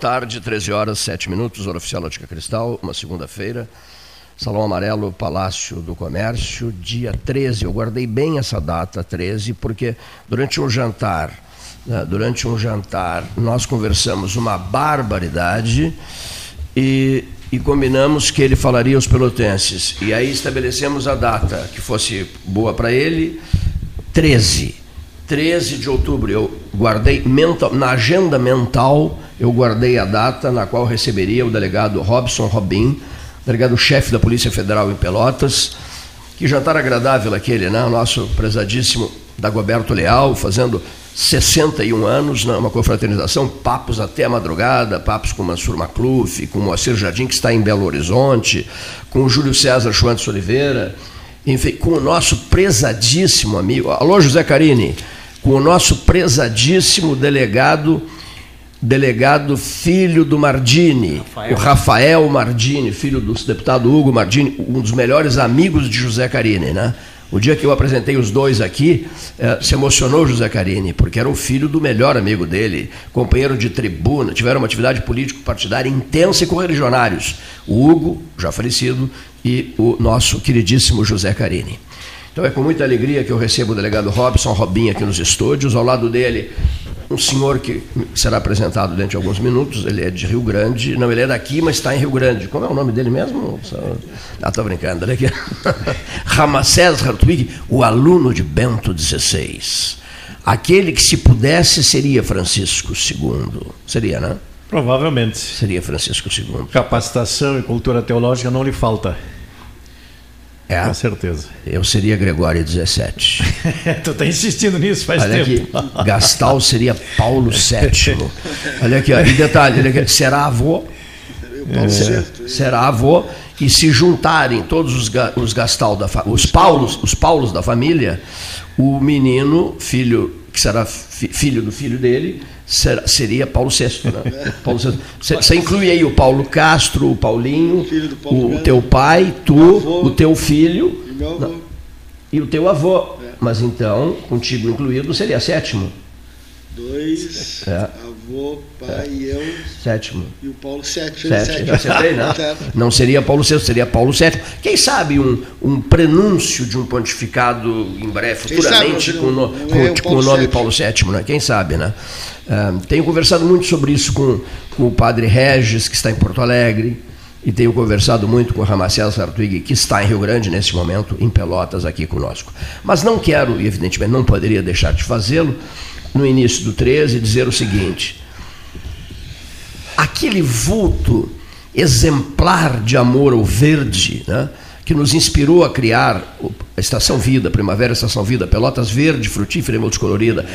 tarde. 13 horas, 7 minutos, hora oficial Ótica Cristal, uma segunda-feira. Salão Amarelo, Palácio do Comércio, dia 13. Eu guardei bem essa data, 13, porque durante um jantar, né, durante um jantar, nós conversamos uma barbaridade e, e combinamos que ele falaria aos pelotenses. E aí estabelecemos a data que fosse boa para ele, 13. 13 de outubro, eu guardei mental, na agenda mental, eu guardei a data na qual receberia o delegado Robson Robin, delegado-chefe da Polícia Federal em Pelotas. Que jantar agradável aquele, né? O nosso prezadíssimo Dagoberto Leal, fazendo 61 anos, né? uma confraternização, papos até a madrugada, papos com Mansur Macluf, com Moacir Jardim, que está em Belo Horizonte, com o Júlio César Schwantz Oliveira, enfim, com o nosso prezadíssimo amigo, alô José Carini, com o nosso prezadíssimo delegado, delegado filho do Mardini, Rafael. o Rafael Mardini, filho do deputado Hugo Mardini, um dos melhores amigos de José Carini, né? O dia que eu apresentei os dois aqui, eh, se emocionou José Carini, porque era o filho do melhor amigo dele, companheiro de tribuna, tiveram uma atividade político-partidária intensa e com religionários. O Hugo, já falecido, e o nosso queridíssimo José Carini. Então é com muita alegria que eu recebo o delegado Robson Robinho aqui nos estúdios. Ao lado dele, um senhor que será apresentado dentro de alguns minutos. Ele é de Rio Grande. Não, ele é daqui, mas está em Rio Grande. Como é o nome dele mesmo? Ah, estou brincando. Olha aqui. Ramacés Hartwig, o aluno de Bento XVI. Aquele que, se pudesse, seria Francisco II. Seria, né? Provavelmente. Seria Francisco II. Capacitação e cultura teológica não lhe falta. É. Com certeza. Eu seria Gregório 17. tu está insistindo nisso faz olha tempo. Aqui, Gastal seria Paulo VII. Olha aqui, ó, e detalhe, olha aqui, será avô. É. Será avô e se juntarem todos os, os Gastal da os Paulos, os Paulos da família, o menino, filho que será filho do filho dele, será, seria Paulo VI. Né? Paulo VI. Você inclui aí o Paulo Castro, o Paulinho, o, o teu pai, tu, avô, o teu filho e, e o teu avô. É. Mas então, contigo incluído, seria sétimo. Dois, é. Pai é. e eu. Sétimo. E o Paulo sete. Sete, já acertei, né? Não seria Paulo VI, seria Paulo VII. Quem sabe um, um prenúncio de um pontificado em breve, futuramente, com, no, com, com o nome Paulo VII, né? Quem sabe, né? Uh, tenho conversado muito sobre isso com, com o padre Regis, que está em Porto Alegre, e tenho conversado muito com o Ramacés Sartwig, que está em Rio Grande nesse momento, em Pelotas, aqui conosco. Mas não quero, e evidentemente não poderia deixar de fazê-lo, no início do 13, dizer o seguinte: aquele vulto exemplar de amor ao verde, né, que nos inspirou a criar a Estação Vida, Primavera Estação Vida, Pelotas Verde, frutífera e multicolorida,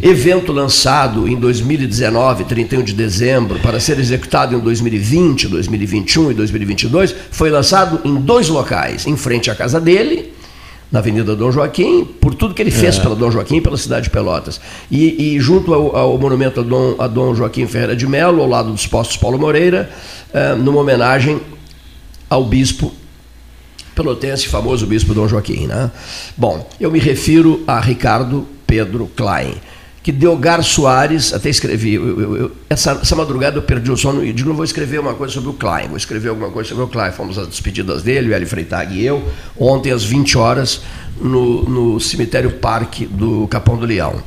evento lançado em 2019, 31 de dezembro, para ser executado em 2020, 2021 e 2022, foi lançado em dois locais, em frente à casa dele na Avenida Dom Joaquim, por tudo que ele fez é. pela Dom Joaquim e pela cidade de Pelotas. E, e junto ao, ao, monumento a Dom, a Dom Joaquim Ferreira de Melo, ao lado dos postos Paulo Moreira, é, numa homenagem ao bispo pelotense, famoso bispo Dom Joaquim. Né? Bom, eu me refiro a Ricardo Pedro Klein que Delgar Soares, até escrevi, eu, eu, eu, essa, essa, madrugada eu perdi o sono e digo, não vou escrever uma coisa sobre o Klein, vou escrever alguma coisa sobre o Klein. Fomos às despedidas dele, o Eli Freitag e eu, ontem às 20 horas, no, no cemitério Parque do Capão do Leão.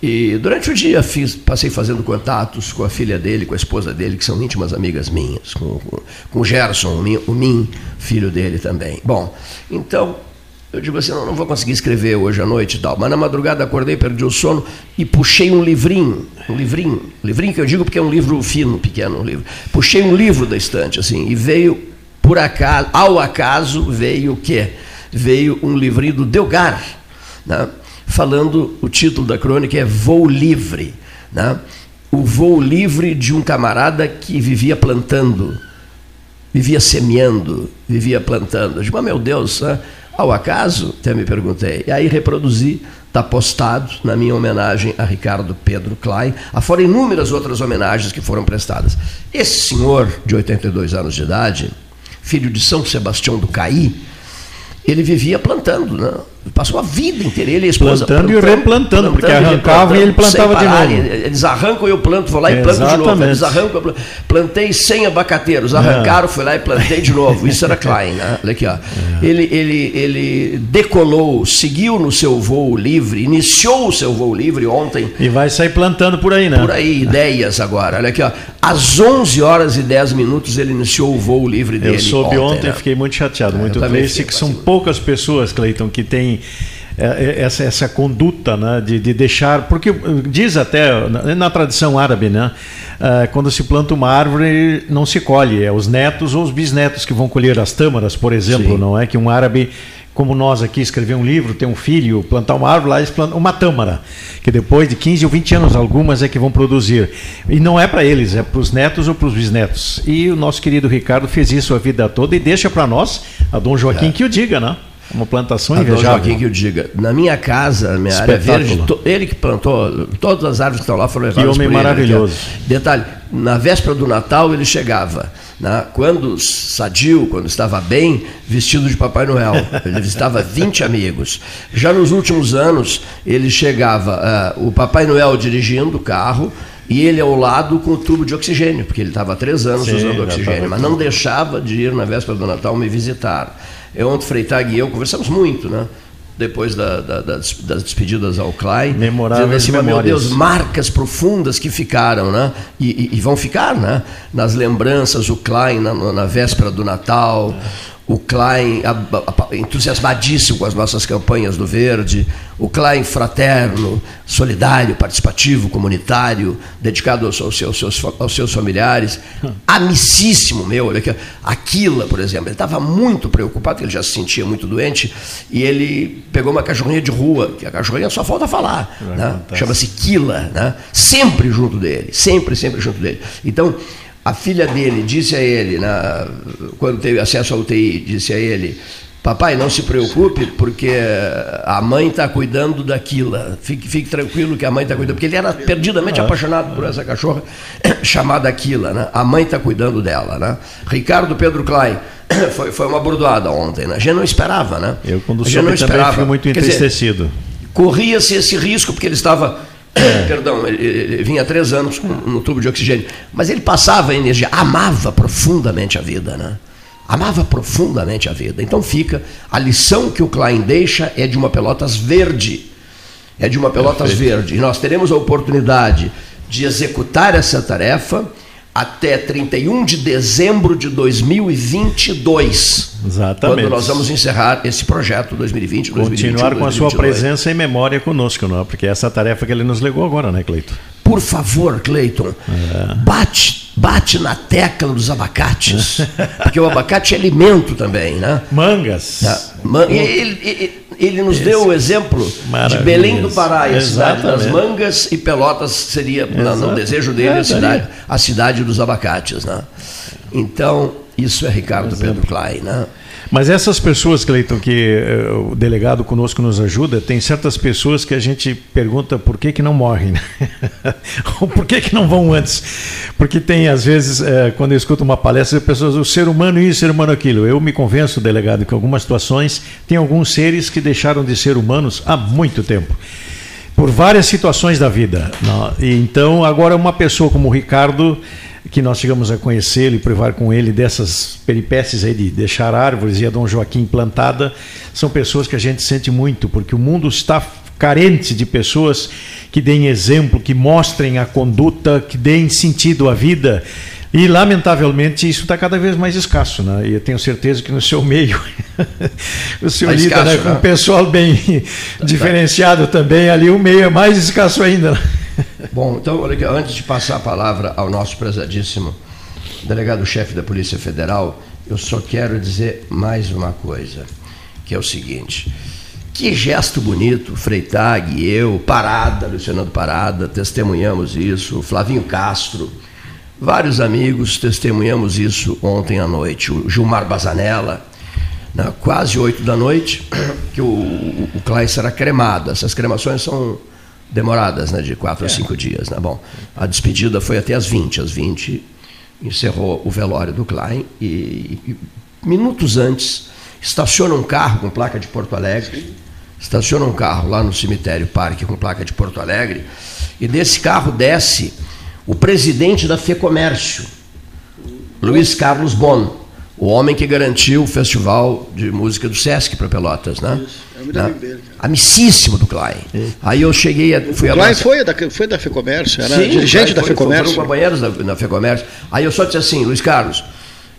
E durante o dia fiz, passei fazendo contatos com a filha dele, com a esposa dele, que são íntimas amigas minhas, com, com, com o Gerson, o Min, filho dele também. Bom, então eu digo assim, não, não vou conseguir escrever hoje à noite e tal. Mas na madrugada acordei, perdi o sono e puxei um livrinho, um livrinho, livrinho que eu digo porque é um livro fino, pequeno um livro. Puxei um livro da estante, assim, e veio, por acaso, ao acaso, veio o quê? Veio um livrinho do Delgar, né? falando, o título da crônica é Voo Livre, né? o voo livre de um camarada que vivia plantando, vivia semeando, vivia plantando. Eu digo, mas meu Deus, né? Ao acaso, até me perguntei. E aí reproduzi, está postado na minha homenagem a Ricardo Pedro Klein, afora inúmeras outras homenagens que foram prestadas. Esse senhor, de 82 anos de idade, filho de São Sebastião do Caí, ele vivia plantando, né? Passou a vida inteira, ele e a esposa. Plantando, e replantando, porque arrancava e ele plantava de novo. Eles arrancam e eu planto, vou lá e planto de novo. Eles arrancam, eu planto. plantei 100 abacateiros, arrancaram, fui lá e plantei de novo. Isso era Klein, né? Olha aqui, ó. Ele, ele, ele decolou, seguiu no seu voo livre, iniciou o seu voo livre ontem. E vai sair plantando por aí, né? Por aí, ideias agora. Olha aqui, ó. Às 11 horas e 10 minutos ele iniciou o voo livre dele. Eu soube ontem, ontem né? fiquei muito chateado, é, muito triste, que são poucas pessoas, Cleiton, que têm é, é, essa, essa conduta né, de, de deixar. Porque diz até na, na tradição árabe, né, uh, quando se planta uma árvore, não se colhe, é os netos ou os bisnetos que vão colher as tâmaras, por exemplo, Sim. não é? Que um árabe como nós aqui escrever um livro, ter um filho, plantar uma árvore, lá eles plantam uma tâmara, que depois de 15 ou 20 anos, algumas é que vão produzir. E não é para eles, é para os netos ou para os bisnetos. E o nosso querido Ricardo fez isso a vida toda e deixa para nós, a Dom Joaquim, é. que o diga, né? Uma plantação a invejável. Joaquim que eu diga. Na minha casa, minha área verde, ele que plantou, todas as árvores que estão lá foram levadas Que homem maravilhoso. Ele, Detalhe, na véspera do Natal ele chegava. Né, quando sadio, quando estava bem, vestido de Papai Noel. Ele visitava 20 amigos. Já nos últimos anos, ele chegava, uh, o Papai Noel dirigindo o carro, e ele ao lado com o tubo de oxigênio, porque ele estava há três anos Sim, usando oxigênio, mas não deixava de ir na véspera do Natal me visitar. Eu, ontem, Freitag e eu conversamos muito, né? Depois da, da, das, das, despedidas ao Klein. Memoráveis assim, Meu Deus, marcas profundas que ficaram, né? E, e, e, vão ficar, né? Nas lembranças, o Klein na, na véspera do Natal. É o Klein entusiasmadíssimo com as nossas campanhas do Verde, o Klein fraterno, solidário, participativo, comunitário, dedicado aos, aos, seus, aos seus familiares, amicíssimo meu, Aquila, por exemplo, ele estava muito preocupado, porque ele já se sentia muito doente, e ele pegou uma cachorrinha de rua, que a cachorrinha só falta falar, né? chama-se Quila, né? sempre junto dele, sempre, sempre junto dele. Então, a filha dele disse a ele, na, quando teve acesso à UTI, disse a ele: Papai, não se preocupe, porque a mãe está cuidando daquilo. Fique, fique, tranquilo que a mãe está cuidando. Porque ele era perdidamente apaixonado por essa cachorra chamada Aquila. Né? A mãe está cuidando dela. Né? Ricardo Pedro Klein. Foi, foi uma bordoada ontem. Né? A gente não esperava, né? Eu, quando soube, não esperava. fui muito entristecido. Corria-se esse risco, porque ele estava é. Perdão, ele, ele, vinha há três anos com, no tubo de oxigênio. Mas ele passava energia, amava profundamente a vida, né? Amava profundamente a vida. Então fica, a lição que o Klein deixa é de uma Pelotas verde. É de uma Pelotas Perfeito. verde. E nós teremos a oportunidade de executar essa tarefa até 31 de dezembro de 2022. Exatamente. Quando nós vamos encerrar esse projeto 2020, Continuar com a sua presença e memória conosco, não? É? Porque essa é a tarefa que ele nos legou agora, né, Cleiton? Por favor, Cleiton, é. bate, bate na tecla dos abacates, porque o abacate é alimento também, né? Mangas. É. Man ele, ele, ele, nos Esse deu o exemplo de Belém do Pará, a cidade das mangas, e Pelotas seria, no desejo dele, a cidade, a cidade dos abacates. Né? Então, isso é Ricardo Pedro Klein. Né? Mas essas pessoas, Cleiton, que uh, o delegado conosco nos ajuda, tem certas pessoas que a gente pergunta por que, que não morrem, né? ou por que, que não vão antes. Porque tem, às vezes, uh, quando eu escuto uma palestra, pessoas, o ser humano isso, o ser humano aquilo. Eu me convenço, delegado, que algumas situações tem alguns seres que deixaram de ser humanos há muito tempo por várias situações da vida. E então, agora, uma pessoa como o Ricardo que nós chegamos a conhecê-lo e privar com ele dessas peripécias aí de deixar árvores e a Dom Joaquim plantada, são pessoas que a gente sente muito, porque o mundo está carente de pessoas que deem exemplo, que mostrem a conduta, que deem sentido à vida. E, lamentavelmente, isso está cada vez mais escasso. Né? E eu tenho certeza que no seu meio, o senhor tá lida escasso, né? com um né? pessoal bem tá, diferenciado tá. também, ali o meio é mais escasso ainda. Bom, então, antes de passar a palavra ao nosso prezadíssimo delegado-chefe da Polícia Federal, eu só quero dizer mais uma coisa, que é o seguinte. Que gesto bonito, Freitag eu, Parada, Luciano Parada, testemunhamos isso, Flavinho Castro, vários amigos testemunhamos isso ontem à noite. O Gilmar Bazanella, né, quase oito da noite, que o, o, o será cremado. Essas cremações são demoradas, né, de quatro é. a cinco dias. Né? Bom, a despedida foi até às 20. Às 20 encerrou o velório do Klein e, e minutos antes estaciona um carro com placa de Porto Alegre estaciona um carro lá no cemitério Parque com placa de Porto Alegre, e desse carro desce o presidente da FEComércio, Luiz Carlos Bon, o homem que garantiu o Festival de Música do Sesc para Pelotas, né? Isso, é muito né? dele, Amicíssimo do Klein. Aí eu cheguei, a, fui o Klein foi da, foi da FEComércio, era Sim, dirigente da FEComércio. Foram companheiros da, da FEComércio. Aí eu só disse assim, Luiz Carlos,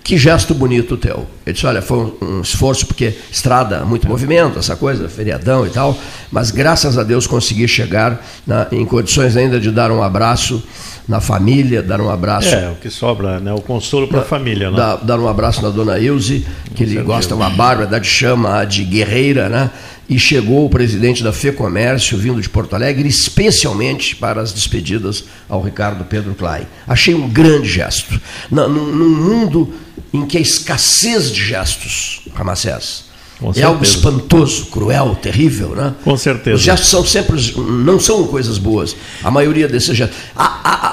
que gesto bonito teu. Ele disse, olha, foi um, um, esforço, porque estrada, muito movimento, essa coisa, feriadão e tal, mas graças a Deus consegui chegar na, em condições ainda de dar um abraço na família, dar um abraço. É, o que sobra, né? O consolo para a família, né? Dar, dar, um abraço na dona Ilse, que ele gosta uma bárbara, de chama de guerreira, né? E chegou o presidente da FEComércio, vindo de Porto Alegre, especialmente para as despedidas ao Ricardo Pedro Klein. Achei um grande gesto. Num, num mundo em que a escassez de gestos, Ramacés, é algo espantoso, cruel, terrível, né? Com certeza. Os gestos são sempre, não são coisas boas. A maioria desses gestos.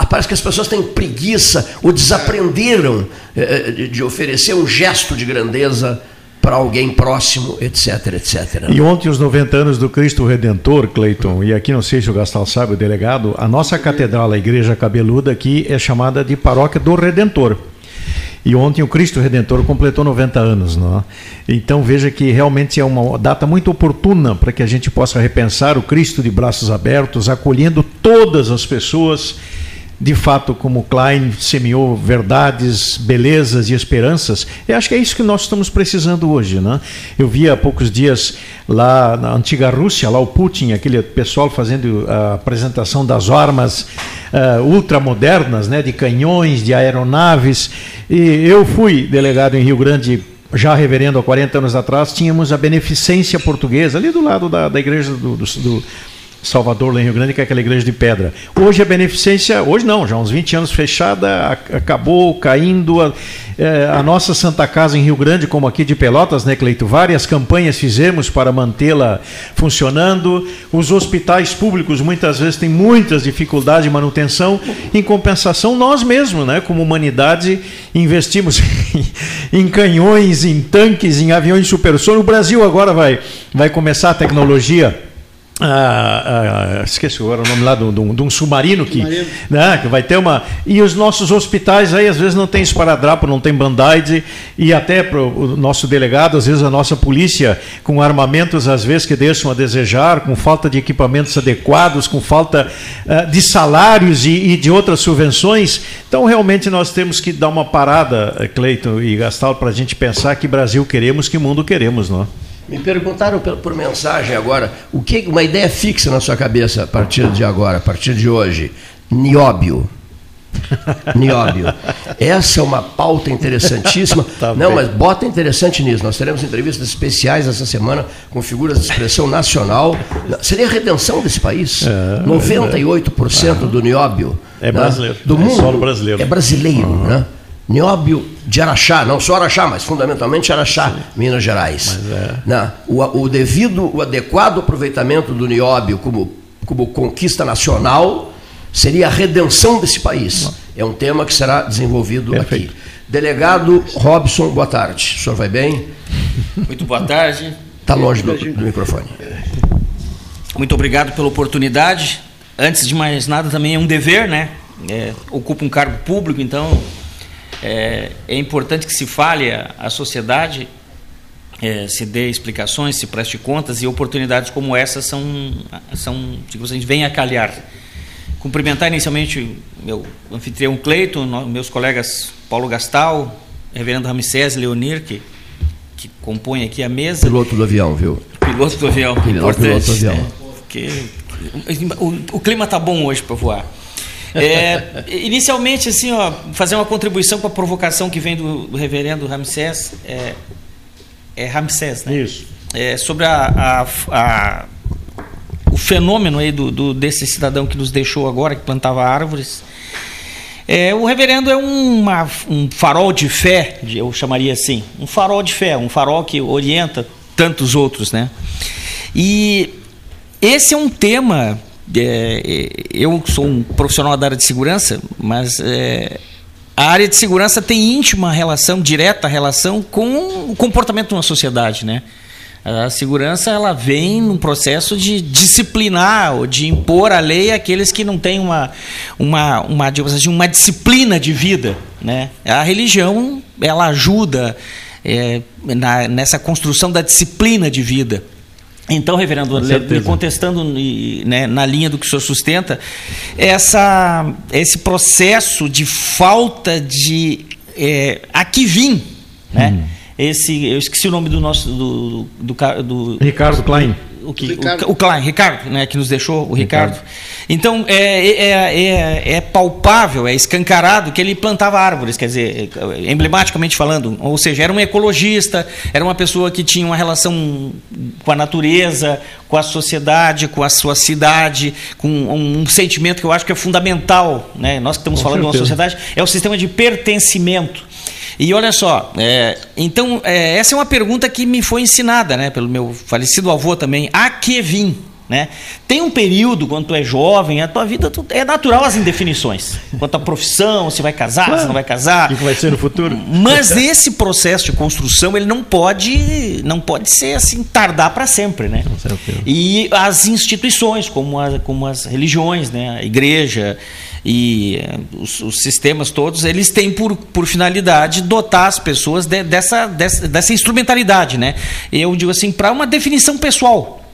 parece que as pessoas têm preguiça ou desaprenderam eh, de, de oferecer um gesto de grandeza para alguém próximo, etc, etc. E ontem os 90 anos do Cristo Redentor, Cleiton, e aqui não sei se o Gastal sabe, o delegado, a nossa catedral, a Igreja Cabeluda aqui é chamada de Paróquia do Redentor. E ontem o Cristo Redentor completou 90 anos. Não é? Então veja que realmente é uma data muito oportuna para que a gente possa repensar o Cristo de braços abertos, acolhendo todas as pessoas de fato, como Klein semeou verdades, belezas e esperanças, eu acho que é isso que nós estamos precisando hoje. Né? Eu vi há poucos dias lá na antiga Rússia, lá o Putin, aquele pessoal fazendo a apresentação das armas uh, ultramodernas, né, de canhões, de aeronaves. E eu fui delegado em Rio Grande já reverendo há 40 anos atrás, tínhamos a beneficência portuguesa, ali do lado da, da igreja do, do, do Salvador, lá em Rio Grande, que é aquela igreja de pedra. Hoje a beneficência, hoje não, já há uns 20 anos fechada, acabou caindo. A, é, a, nossa Santa Casa em Rio Grande, como aqui de Pelotas, né, Cleito? Várias campanhas fizemos para mantê-la funcionando. Os hospitais públicos muitas vezes têm muitas dificuldades de manutenção. Em compensação, nós mesmos, né, como humanidade, investimos em, em canhões, em tanques, em aviões supersônicos. O Brasil agora vai, vai começar a tecnologia ah, ah, esqueci agora o nome lá de um submarino que, né, que vai ter uma. E os nossos hospitais aí às vezes não tem esparadrapo, não tem band-aid, e até para o nosso delegado, às vezes a nossa polícia, com armamentos às vezes que deixam a desejar, com falta de equipamentos adequados, com falta uh, de salários e, e, de outras subvenções. Então realmente nós temos que dar uma parada, Cleiton e Gastal, para a gente pensar que Brasil queremos, que mundo queremos, não é? Me perguntaram por, mensagem agora, o que uma ideia fixa na sua cabeça a partir de agora, a partir de hoje? Nióbio. Nióbio. Essa é uma pauta interessantíssima. tá Não, bem. mas bota interessante nisso. Nós teremos entrevistas especiais essa semana com figuras de expressão nacional. Seria a redenção desse país. É, 98% é. do nióbio. É brasileiro. Né? Do é mundo. Solo brasileiro. É brasileiro, uhum. né? Nióbio de Araxá, não só Araxá, mas fundamentalmente Araxá, Sim. Minas Gerais. É. O, o, devido, o adequado aproveitamento do nióbio como, como conquista nacional seria a redenção desse país. Não. É um tema que será desenvolvido Perfeito. aqui. Delegado Robson, boa tarde. O senhor vai bem? Muito boa tarde. Está longe do, do microfone. Muito obrigado pela oportunidade. Antes de mais nada, também é um dever, né? É, ocupa um cargo público, então é, é importante que se fale à sociedade, é, se dê explicações, se preste contas e oportunidades como essa são, são digamos, a gente vem a calhar. Cumprimentar inicialmente meu anfitrião Cleiton, meus colegas Paulo Gastal, Reverendo Ramsés Leonir, que, que compõem aqui a mesa. Piloto do avião, viu? Piloto do avião, piloto, piloto do avião. É, porque o, o clima tá bom hoje para voar. É, inicialmente, assim, ó, fazer uma contribuição para a provocação que vem do, do reverendo Ramsés, é, é Ramsés, né? Isso. É, sobre a, a, a, o fenômeno aí do, do, desse cidadão que nos deixou agora, que plantava árvores. É, o reverendo é uma, um farol de fé, eu chamaria assim, um farol de fé, um farol que orienta tantos outros, né? E esse é um tema é, é, eu sou um profissional da área de segurança, mas é, a área de segurança tem íntima relação, direta relação com o comportamento de uma sociedade, né? A segurança ela vem num processo de disciplinar ou de impor a lei àqueles que não têm uma, uma, uma, assim, uma disciplina de vida. Né? A religião ela ajuda é, na, nessa construção da disciplina de vida. Então, reverendo, me contestando né, na linha do que o senhor sustenta, essa, esse processo de falta de é, aqui vim, né? Hum. Esse, eu esqueci o nome do nosso do, do, do, do Ricardo Klein o, que, Ricardo. O, o Klein, Ricardo, né, que nos deixou, o Ricardo. Ricardo. Então, é, é, é, é, palpável, é escancarado que ele plantava árvores, quer dizer, emblematicamente falando. Ou seja, era um ecologista, era uma pessoa que tinha uma relação com a natureza, com a sociedade, com a sua cidade, com um, um sentimento que eu acho que é fundamental. Né? Nós que estamos com falando certeza. de uma sociedade, é o sistema de pertencimento. E olha só, é, então, é, essa é uma pergunta que me foi ensinada né, pelo meu falecido avô também. A que vim? Né? Tem um período, quando tu é jovem, a tua vida tu, é natural as indefinições. Quanto à profissão, se vai casar, claro. se não vai casar. O que vai ser no futuro. Mas esse processo de construção, ele não pode, não pode ser assim, tardar para sempre. Né? E as instituições, como, a, como as religiões, né? a igreja, e eh, os, os, sistemas todos, eles têm por, por finalidade dotar as pessoas de, dessa, dessa, dessa instrumentalidade. Né? Eu digo assim, para uma definição pessoal,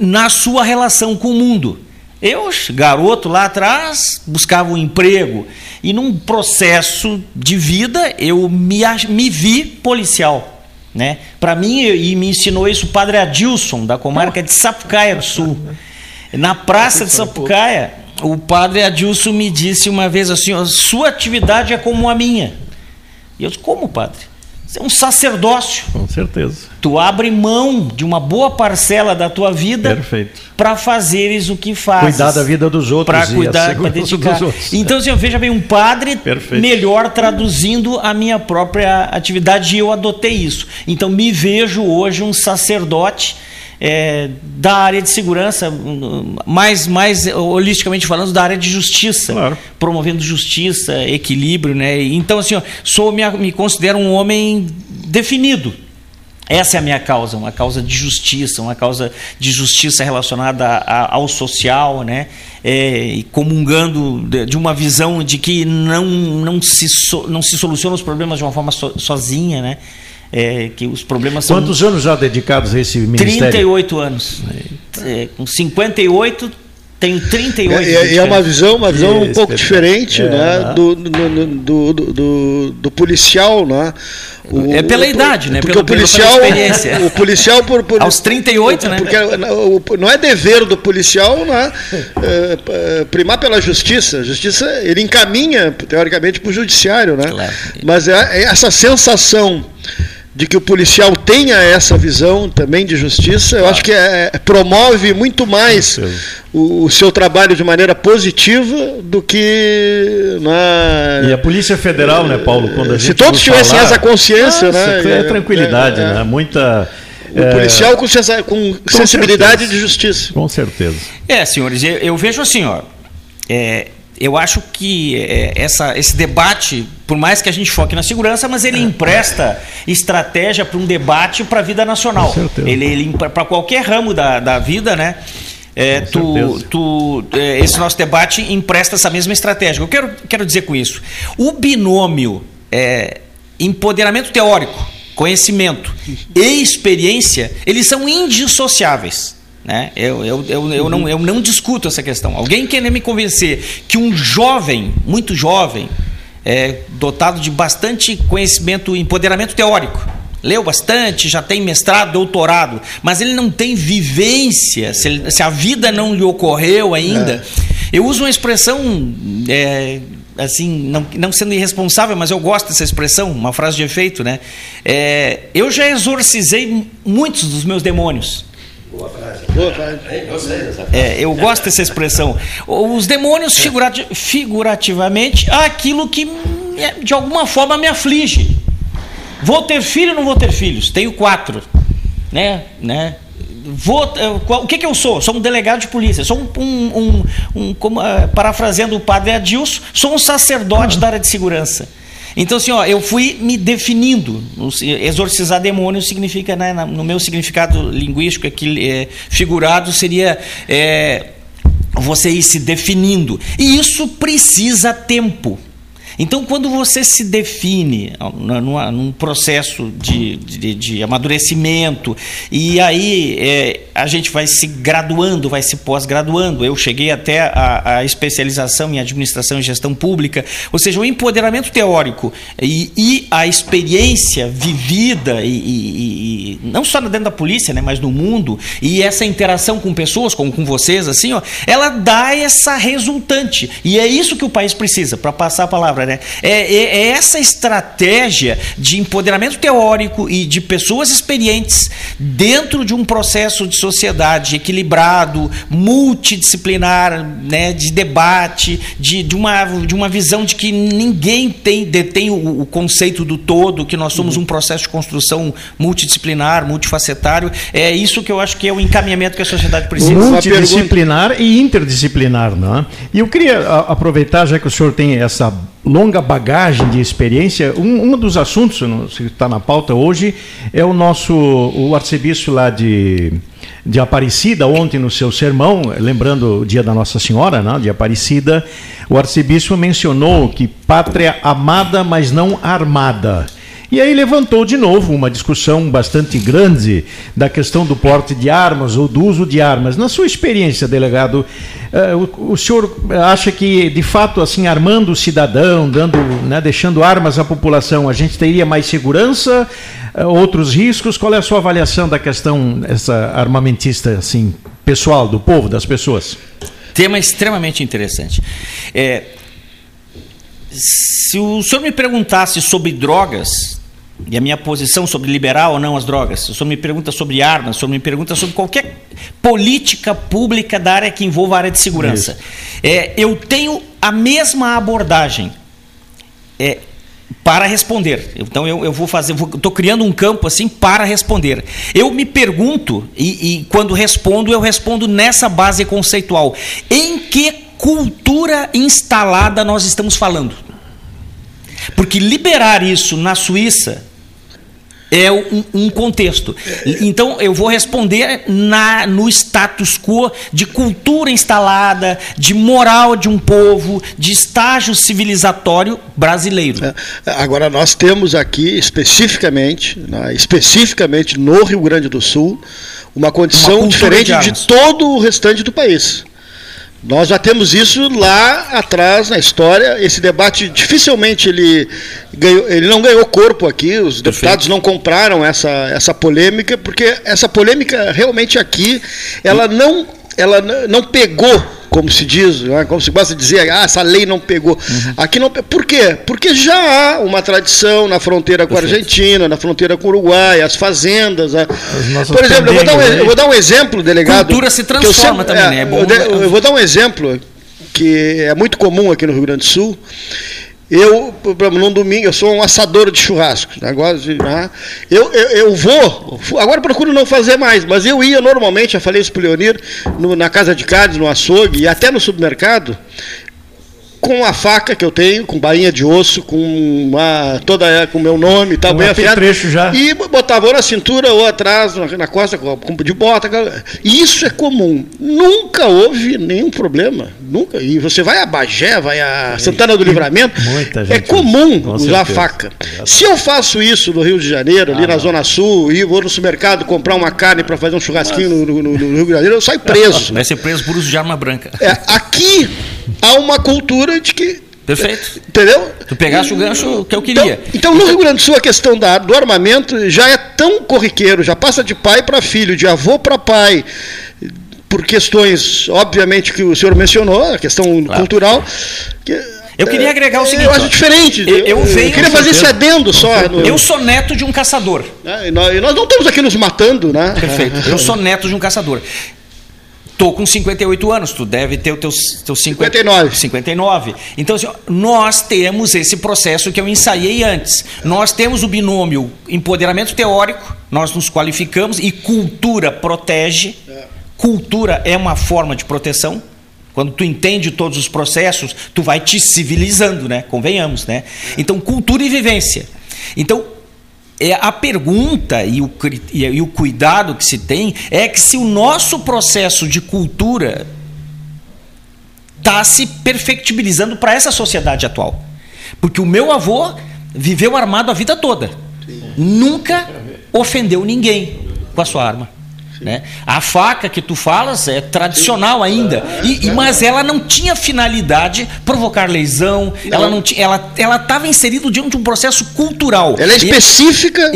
na sua relação com o mundo. Eu, garoto lá atrás, buscava um emprego e num processo de vida eu me, me vi policial. Né? Para mim, e me ensinou isso o padre Adilson, da comarca de Sapucaia do Sul. Na praça de Sapucaia, o padre Adilson me disse uma vez assim: sua atividade é como a minha. E eu disse: como, padre? Você é um sacerdócio. Com certeza. Tu abre mão de uma boa parcela da tua vida para fazeres o que fazes. Cuidar da vida dos outros. Para cuidar, para dedicar. Então, assim, veja bem, um padre Perfeito. melhor traduzindo a minha própria atividade e eu adotei isso. Então, me vejo hoje um sacerdote é, da área de segurança, mais, mais holisticamente falando, da área de justiça, claro. promovendo justiça, equilíbrio, né? Então, assim, ó, sou, me, me considero um homem definido. Essa é a minha causa, uma causa de justiça, uma causa de justiça relacionada a, a, ao social, né? É, comungando de, de, uma visão de que não, não, se, so, não se soluciona os problemas de uma forma so, sozinha, né? É, que os problemas são. Quantos anos já dedicados a esse ministério? 38 anos. É, com 58 tenho 38 e, é, é uma visão uma visão um pouco diferente é, né, do, do, do, do, do policial né? O, é pela o, idade né porque pelo, o policial o policial por, por aos 38 né porque não é dever do policial né, é, primar pela justiça a justiça ele encaminha teoricamente para o judiciário né claro. mas é, essa sensação de que o policial tenha essa visão também de justiça, eu acho que é, é promove muito mais o, o, seu trabalho de maneira positiva do que na... E a Polícia Federal, né, Paulo? Quando a gente Se todos tivessem falar, essa consciência, né? É, tranquilidade, é, né? Muita. O é, policial com, com, com sensibilidade certeza. de justiça. Com certeza. É, senhores, eu, eu vejo assim, ó. É, eu acho que é, essa, esse debate, por mais que a gente foque na segurança, mas ele empresta estratégia para um debate para a vida nacional. Ele, ele para qualquer ramo da, da vida, né? É, tu, tu, é, esse nosso debate empresta essa mesma estratégia. Eu quero, quero dizer com isso. O binômio é, empoderamento teórico, conhecimento e experiência, eles são indissociáveis. Né? Eu, eu, eu, eu, não, eu não discuto essa questão. Alguém querer me convencer que um jovem, muito jovem, é, dotado de bastante conhecimento, empoderamento teórico, leu bastante, já tem mestrado, doutorado, mas ele não tem vivência, se, ele, se a vida não lhe ocorreu ainda. É. Eu uso uma expressão. É, assim, não, não sendo irresponsável, mas eu gosto dessa expressão, uma frase de efeito, né? É, eu já exorcizei muitos dos meus demônios. Boa frase. Boa frase. É, eu gosto dessa expressão. Os demônios, figurati figurativamente, aquilo que de alguma forma me aflige. Vou ter filho ou não vou ter filhos? Tenho quatro. Né? Né? Vou, o que, que eu sou? Sou um delegado de polícia, sou um, um, um, um como, uh, parafraseando o padre Adilson, sou um sacerdote da área de segurança. Então, assim, ó, eu fui me definindo. Exorcizar demônio significa, né, no meu significado linguístico aqui, é, figurado, seria é, você ir se definindo. E isso precisa tempo. Então, quando você se define num, num processo de, de, de, amadurecimento, e aí é, a gente vai se graduando, vai se pós-graduando. Eu cheguei até a, a, especialização em administração e gestão pública, ou seja, o empoderamento teórico e, e a experiência vivida, e, e, e, não só dentro da polícia, né, mas no mundo, e essa interação com pessoas, como com vocês, assim, ó, ela dá essa resultante. E é isso que o país precisa, para passar a palavra né? É, é, é, essa estratégia de empoderamento teórico e de pessoas experientes dentro de um processo de sociedade equilibrado, multidisciplinar, né? De debate, de, de, uma, de uma visão de que ninguém tem, detém o, o conceito do todo, que nós somos um processo de construção multidisciplinar, multifacetário. É isso que eu acho que é o encaminhamento que a sociedade precisa. Multidisciplinar e interdisciplinar, não é? E eu queria aproveitar, já que o senhor tem essa longa bagagem de experiência. Um, um dos assuntos que está na pauta hoje é o nosso o arcebispo lá de, de Aparecida, ontem no seu sermão, lembrando o dia da Nossa Senhora, né, de Aparecida, o arcebispo mencionou que pátria amada, mas não armada. E aí levantou de novo uma discussão bastante grande da questão do porte de armas ou do uso de armas. Na sua experiência, delegado, uh, o, senhor acha que, de fato, assim, armando o cidadão, dando, né, deixando armas à população, a gente teria mais segurança, uh, outros riscos? Qual é a sua avaliação da questão essa armamentista, assim, pessoal, do povo, das pessoas? Tema extremamente interessante. É, se o senhor me perguntasse sobre drogas, e a minha posição sobre liberar ou não as drogas, o senhor me pergunta sobre armas, o senhor me pergunta sobre qualquer política pública da área que envolva a área de segurança, é, eu tenho a mesma abordagem é, para responder. Então eu, eu vou fazer, estou criando um campo assim para responder. Eu me pergunto, e, e quando respondo, eu respondo nessa base conceitual. Em que cultura instalada nós estamos falando? Porque liberar isso na Suíça é um, um, contexto. Então eu vou responder na, no status quo de cultura instalada, de moral de um povo, de estágio civilizatório brasileiro. É, agora nós temos aqui especificamente, né, especificamente no Rio Grande do Sul, uma condição uma diferente de, de todo o restante do país. Nós já temos isso lá atrás na história. Esse debate dificilmente ele, ganhou, ele não ganhou corpo aqui. Os deputados não compraram essa, essa polêmica, porque essa polêmica realmente aqui ela não, ela não pegou como se diz, né? como se gosta de dizer, ah, essa lei não pegou. Uhum. Aqui não Por quê? Porque já há uma tradição na fronteira com a Argentina, na fronteira com o Uruguai, as fazendas. A... Por exemplo, eu vou, dar um, eu vou dar um exemplo, delegado. Cultura se transforma sempre, também, é, né? É bom... eu, eu vou dar um exemplo que é muito comum aqui no Rio Grande do Sul. Eu, num domingo, eu sou um assador de churrasco. De, né? eu, eu, eu, vou, agora procuro não fazer mais, mas eu ia normalmente, já falei isso para o Leonir, no, na casa de carnes, no açougue e até no supermercado com a faca que eu tenho, com bainha de osso, com uma, toda com meu nome, tá bem afiado. já. E botava ou na cintura ou atrás, na, na costa, de bota. Isso é comum. Nunca houve nenhum problema. Nunca. E você vai a Bagé, vai a Santana do Livramento, é comum usar faca. Se eu faço isso no Rio de Janeiro, ali ah, na não. Zona Sul, e vou no supermercado comprar uma carne para fazer um churrasquinho no, no, no, Rio de Janeiro, eu saio preso. Vai ser preso por uso de arma branca. É, aqui há uma cultura de que. Perfeito. Entendeu? Tu pegaste o gancho que eu queria. Então, então no Rio Grande do Sul, a questão da, do armamento já é tão corriqueiro, já passa de pai para filho, de avô para pai, por questões, obviamente, que o senhor mencionou, a questão claro. cultural. Que, eu queria agregar o seguinte. Eu acho diferente. Eu, eu, eu, eu queria fazer esse adendo só. No... Eu sou neto de um caçador. É, e, nós, e nós, não estamos aqui nos matando, né? Perfeito. Eu sou neto de um caçador. Tô com 58 anos, tu deve ter os teus, teus 50, 59. 59. Então, assim, nós temos esse processo que eu ensaiei antes. Nós temos o binômio empoderamento teórico, nós nos qualificamos e cultura protege. É. Cultura é uma forma de proteção. Quando tu entende todos os processos, tu vai te civilizando, né? Convenhamos, né? Então, cultura e vivência. Então, é a pergunta e o, e o cuidado que se tem é que se o nosso processo de cultura está se perfectibilizando para essa sociedade atual. Porque o meu avô viveu armado a vida toda. Nunca ofendeu ninguém com a sua arma. Né? A faca que tu falas é tradicional ainda, e, mas ela não tinha finalidade provocar lesão, não. ela não tinha, ela ela estava inserida dentro de um processo cultural. Ela é específica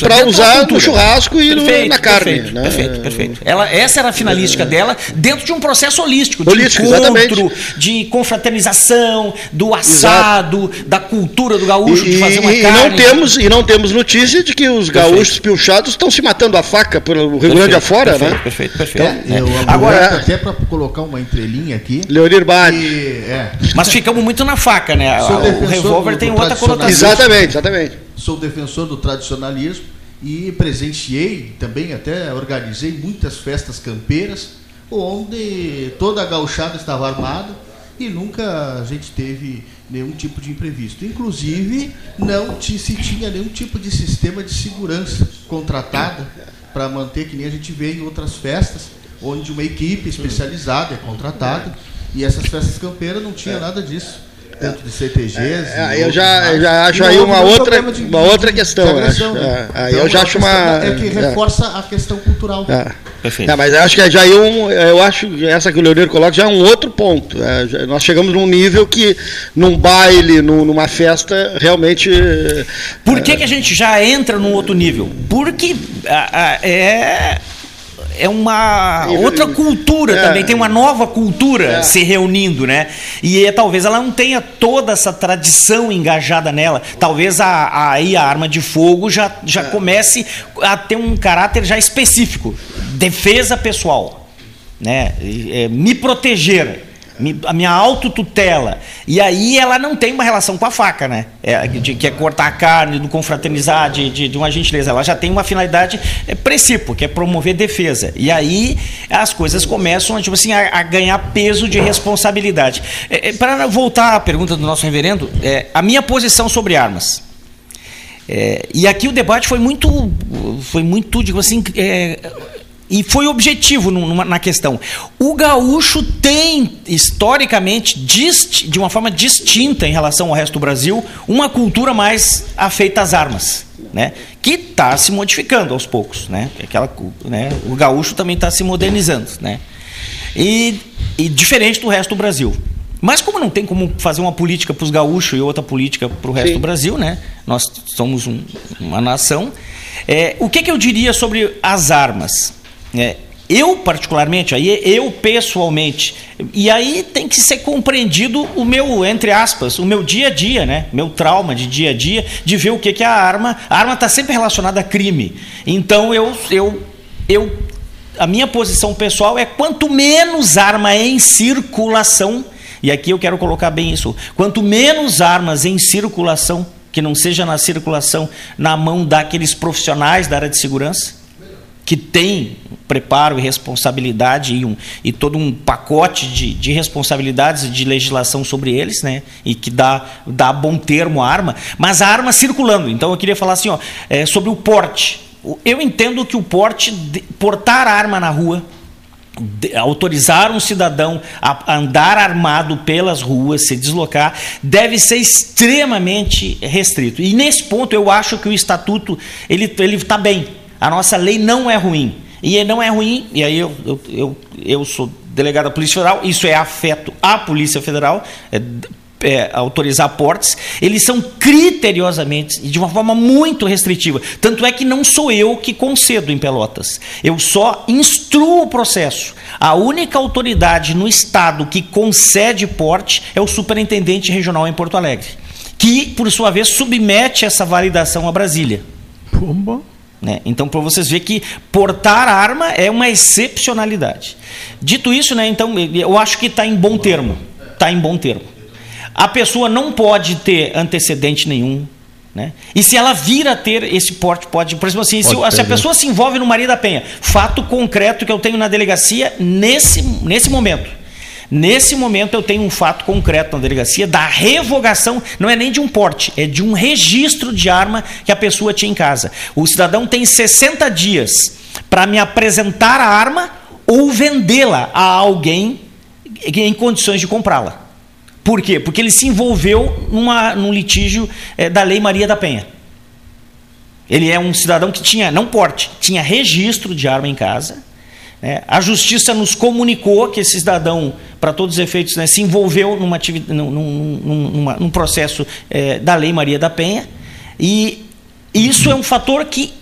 para usar no churrasco e perfeito, na carne. Perfeito, né? perfeito, perfeito. Ela, essa era a finalística é. dela dentro de um processo holístico, holístico de encontro, exatamente. de confraternização, do assado, Exato. da cultura do gaúcho, e, de fazer uma e carne. Não temos, e não temos notícia de que os gaúchos pilchados estão se matando a faca Rio Grande afora, perfeito, né? Perfeito, perfeito. É, eu Agora, até para colocar uma entrelinha aqui. Leonir Bade. É. Mas ficamos muito na faca, né? o revólver tem outra conotação. Exatamente, exatamente. Sou defensor do tradicionalismo e presenciei, também até organizei muitas festas campeiras, onde toda a gauchada estava armada e nunca a gente teve nenhum tipo de imprevisto. Inclusive, não se tinha nenhum tipo de sistema de segurança contratado para manter, que nem a gente vê em outras festas, onde uma equipe especializada é contratada, e essas festas campeiras não tinha nada disso dentro de CTGs. É, eu já, já acho aí uma outra, de, uma outra questão. Acho, né? é, então, eu já acho uma. É que reforça é. a questão cultural. É. Perfeito. É, mas eu acho que já é um, eu acho que essa que o Leonir coloca já é um outro ponto. É, já, nós chegamos num nível que num baile, num, numa festa, realmente. Por que, que a gente já entra num outro nível? Porque é é uma outra cultura é. também, tem uma nova cultura é. se reunindo, né? E é, talvez ela não tenha toda essa tradição engajada nela. Talvez a, a, aí a arma de fogo já, já é. comece a ter um caráter já específico. Defesa pessoal, né? É, me proteger a minha autotutela. E aí ela não tem uma relação com a faca, né? É, de, que é cortar a carne, do confraternizar, de, de, de uma gentileza. Ela já tem uma finalidade é, princípio, que é promover defesa. E aí as coisas começam tipo assim, a, a ganhar peso de responsabilidade. É, é, Para voltar à pergunta do nosso reverendo, é, a minha posição sobre armas. É, e aqui o debate foi muito, foi muito, digo assim, é, e foi objetivo numa, na questão. O gaúcho tem, historicamente, de uma forma distinta em relação ao resto do Brasil, uma cultura mais afeita às armas. Né? Que está se modificando aos poucos. Né? Aquela, né? O gaúcho também está se modernizando. Né? E, e diferente do resto do Brasil. Mas como não tem como fazer uma política para os gaúchos e outra política para o resto Sim. do Brasil, né? Nós somos um, uma nação. É, o que, que eu diria sobre as armas? É, eu, particularmente, aí eu pessoalmente, e aí tem que ser compreendido o meu, entre aspas, o meu dia a dia, né? Meu trauma de dia a dia, de ver o que, que é a arma. A arma está sempre relacionada a crime. Então eu, eu, eu. A minha posição pessoal é quanto menos arma em circulação, e aqui eu quero colocar bem isso, quanto menos armas em circulação, que não seja na circulação na mão daqueles profissionais da área de segurança, que tem preparo e responsabilidade e, um, e todo um pacote de, de responsabilidades e de legislação sobre eles, né? E que dá, dá bom termo à arma, mas a arma circulando. Então eu queria falar assim, ó, é, sobre o porte. Eu entendo que o porte, portar arma na rua, autorizar um cidadão a andar armado pelas ruas, se deslocar, deve ser extremamente restrito. E nesse ponto eu acho que o estatuto ele ele está bem a nossa lei não é ruim. E não é ruim, e aí eu, eu, eu, eu sou delegado da Polícia Federal, isso é afeto à Polícia Federal, é, é, autorizar portes, eles são criteriosamente e de uma forma muito restritiva. Tanto é que não sou eu que concedo em Pelotas. Eu só instruo o processo. A única autoridade no estado que concede porte é o superintendente regional em Porto Alegre, que, por sua vez, submete essa validação a Brasília. Como? Né? Então, para vocês verem que portar arma é uma excepcionalidade. Dito isso, né, então, eu acho que está em bom termo. Está em bom termo. A pessoa não pode ter antecedente nenhum. Né? E se ela vir a ter esse porte, pode. Por exemplo, assim, se, se, a pessoa se envolve no Maria da Penha, fato concreto que eu tenho na delegacia nesse, nesse momento Nesse momento eu tenho um fato concreto na delegacia da revogação, não é nem de um porte, é de um registro de arma que a pessoa tinha em casa. O cidadão tem 60 dias para me apresentar a arma ou vendê-la a alguém em condições de comprá-la. Por quê? Porque ele se envolveu numa, num litígio é, da Lei Maria da Penha. Ele é um cidadão que tinha, não porte, tinha registro de arma em casa é, a justiça nos comunicou que esse cidadão, para todos os efeitos, né, se envolveu numa num, num, num processo é, da Lei Maria da Penha, e isso é um fator que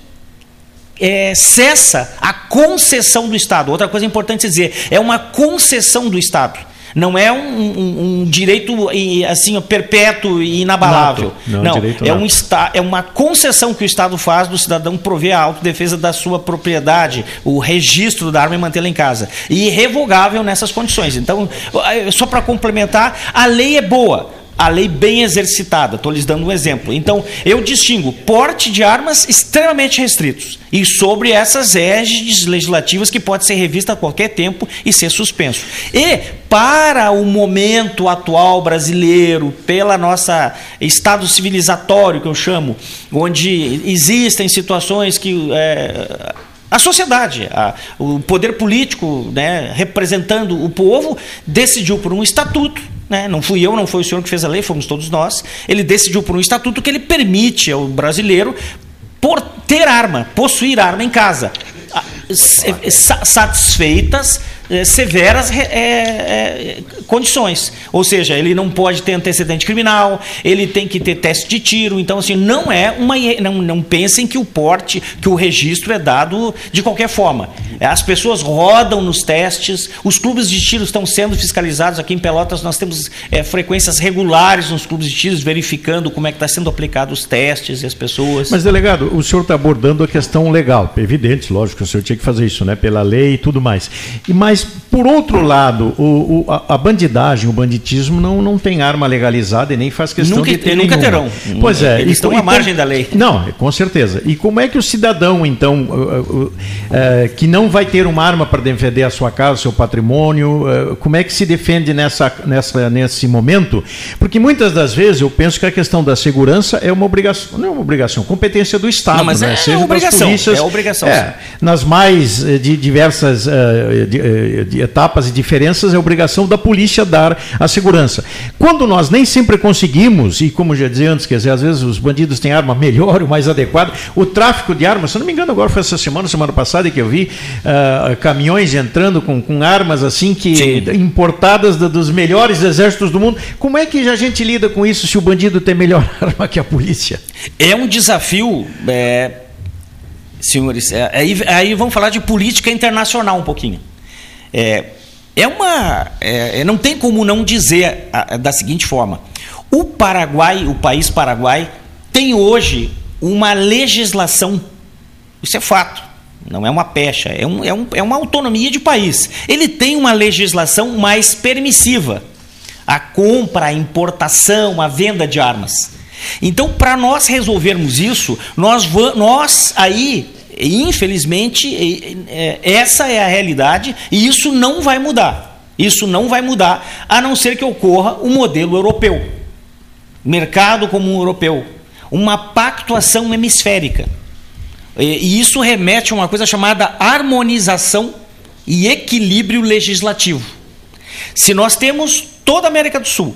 é, cessa a concessão do Estado. Outra coisa importante dizer, é uma concessão do Estado. Não é um, um, um direito assim perpétuo e inabalável. Nato. Não, não é, um é uma concessão que o Estado faz do cidadão prover a autodefesa da sua propriedade, o registro da arma e mantê-la em casa. E irrevogável nessas condições. Então, só para complementar, a lei é boa a lei bem exercitada. Estou lhes dando um exemplo. Então, eu distingo porte de armas extremamente restritos e sobre essas égides legislativas que pode ser revista a qualquer tempo e ser suspenso. E para o momento atual brasileiro, pela nossa estado civilizatório que eu chamo, onde existem situações que é, a sociedade, a, o poder político, né, representando o povo, decidiu por um estatuto né? não fui eu, não foi o senhor que fez a lei, fomos todos nós. Ele decidiu por um estatuto que ele permite ao brasileiro por ter arma, possuir arma em casa, satisfeitas é, severas é, é, condições. Ou seja, ele não pode ter antecedente criminal, ele tem que ter teste de tiro. Então, assim, não é uma. Não, não pensem que o porte, que o registro é dado de qualquer forma. As pessoas rodam nos testes, os clubes de tiro estão sendo fiscalizados. Aqui em Pelotas nós temos é, frequências regulares nos clubes de tiros, verificando como é que está sendo aplicado os testes e as pessoas. Mas, delegado, o senhor está abordando a questão legal. Evidente, lógico, o senhor tinha que fazer isso, né? Pela lei e tudo mais. E mais mas, por outro lado, o, o, a, a, bandidagem, o banditismo não, não tem arma legalizada e nem faz questão nunca, de ter Nunca terão. Pois é. Eles estão à margem da lei. Não, com certeza. E como é que o cidadão, então, uh, uh, uh, que não vai ter uma arma para defender a sua casa, o seu patrimônio, como é que se defende nessa, nessa, nesse momento? Porque muitas das vezes eu penso que a questão da segurança é uma obrigação, não é uma obrigação, competência do Estado, não, mas né? É, Seja é obrigação, polícias, é obrigação. É, nas mais eh, de diversas de, eh, de etapas e diferenças, é obrigação da polícia dar a segurança. Quando nós nem sempre conseguimos, e como já dizia antes, quer dizer, às vezes os bandidos têm arma melhor ou mais adequada, o tráfico de armas, se não me engano, agora foi essa semana, semana passada, que eu vi uh, caminhões entrando com, com armas assim que Sim. importadas da, dos melhores exércitos do mundo. Como é que a gente lida com isso se o bandido tem melhor arma que a polícia? É um desafio. É senhores, é, aí, aí vamos falar de política internacional um pouquinho. É, é uma. É, é, não tem como não dizer a, da seguinte forma: o Paraguai, o país Paraguai, tem hoje uma legislação, isso é fato, não é uma pecha, é, um, é, um, é uma autonomia de país. Ele tem uma legislação mais permissiva a compra, a importação, a venda de armas. Então, para nós resolvermos isso, nós, nós aí infelizmente, é, essa é a realidade e isso não vai mudar. Isso não vai mudar, a não ser que ocorra o um modelo europeu. Mercado comum europeu. Uma pactuação hemisférica. E isso remete a uma coisa chamada harmonização e equilíbrio legislativo. Se nós temos toda a América do Sul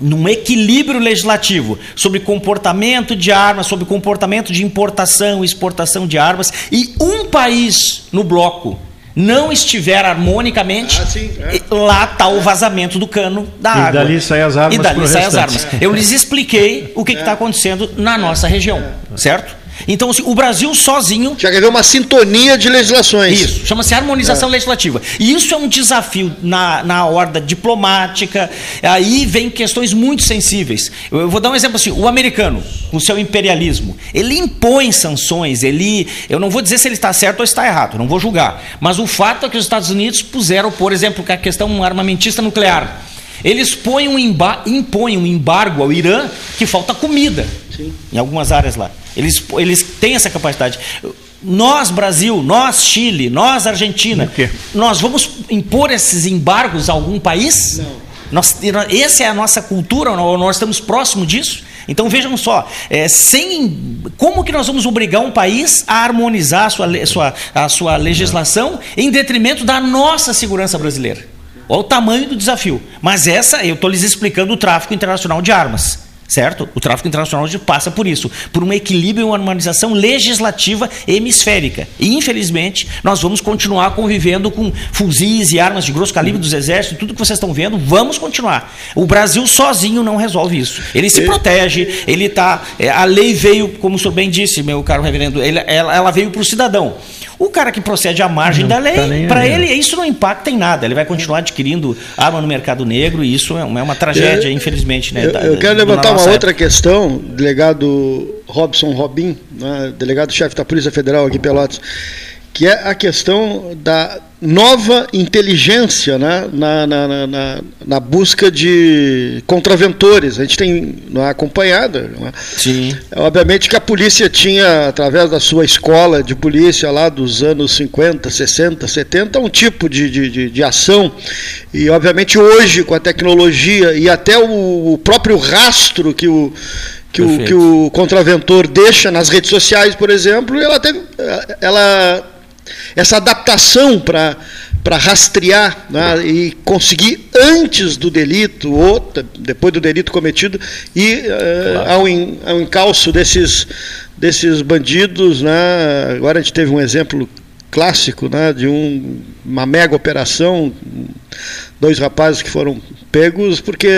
num equilíbrio legislativo sobre comportamento de armas, sobre comportamento de importação e exportação de armas, e um país no bloco não estiver harmonicamente, ah, sim, é. lá está o vazamento do cano da e água. E dali saem as armas. E dali saem as armas. Eu lhes expliquei o que está acontecendo na nossa região, certo? Então, assim, o Brasil sozinho. Já quer uma sintonia de legislações. Isso, chama-se harmonização é. legislativa. E isso é um desafio na, na horda diplomática. Aí vem questões muito sensíveis. Eu, eu vou dar um exemplo assim: o americano, com seu imperialismo, ele impõe sanções, ele. Eu não vou dizer se ele está certo ou está errado, não vou julgar. Mas o fato é que os Estados Unidos puseram, por exemplo, a questão armamentista nuclear. Eles põem um impõem um embargo ao Irã que falta comida Sim. em algumas áreas lá. Eles, eles têm essa capacidade. nós Brasil, nós Chile, nós Argentina, nós vamos impor esses embargos a algum país? Não. Nós, essa é a nossa cultura, nós estamos próximos disso. Então vejam só, é, sem como que nós vamos obrigar um país a harmonizar a sua, sua, a sua legislação em detrimento da nossa segurança brasileira? Olha o tamanho do desafio. Mas essa, eu estou lhes explicando o tráfico internacional de armas certo? O tráfico internacional passa por isso, por um equilíbrio e uma harmonização legislativa hemisférica. E, infelizmente, nós vamos continuar convivendo com fuzis e armas de grosso calibre dos exércitos, tudo que vocês estão vendo, vamos continuar. O Brasil sozinho não resolve isso. Ele se protege, ele está. É, a lei veio, como o senhor bem disse, meu caro reverendo, ela, ela veio para o cidadão. O cara que procede à margem não da lei, tá para ele isso não impacta em nada. Ele vai continuar adquirindo arma no mercado negro e isso é uma, é uma tragédia, é, infelizmente. Né, eu, da, eu quero levantar uma época. outra questão, delegado Robson Robin, né, delegado-chefe da Polícia Federal aqui em Pelotas que é a questão da nova inteligência né, na, na, na, na, busca de contraventores. A gente tem é, acompanhado. Não é? Sim. Obviamente que a polícia tinha, através da sua escola de polícia lá dos anos 50, 60, 70, um tipo de, de, de, de ação. E, obviamente, hoje, com a tecnologia e até o, o próprio rastro que o que o, que o contraventor deixa nas redes sociais, por exemplo, ela, teve, ela essa adaptação para para rastrear né, e conseguir antes do delito ou depois do delito cometido e uh, claro. ao, in, ao encalço desses desses bandidos né, agora a gente teve um exemplo clássico né, de um, uma mega operação dois rapazes que foram pegos porque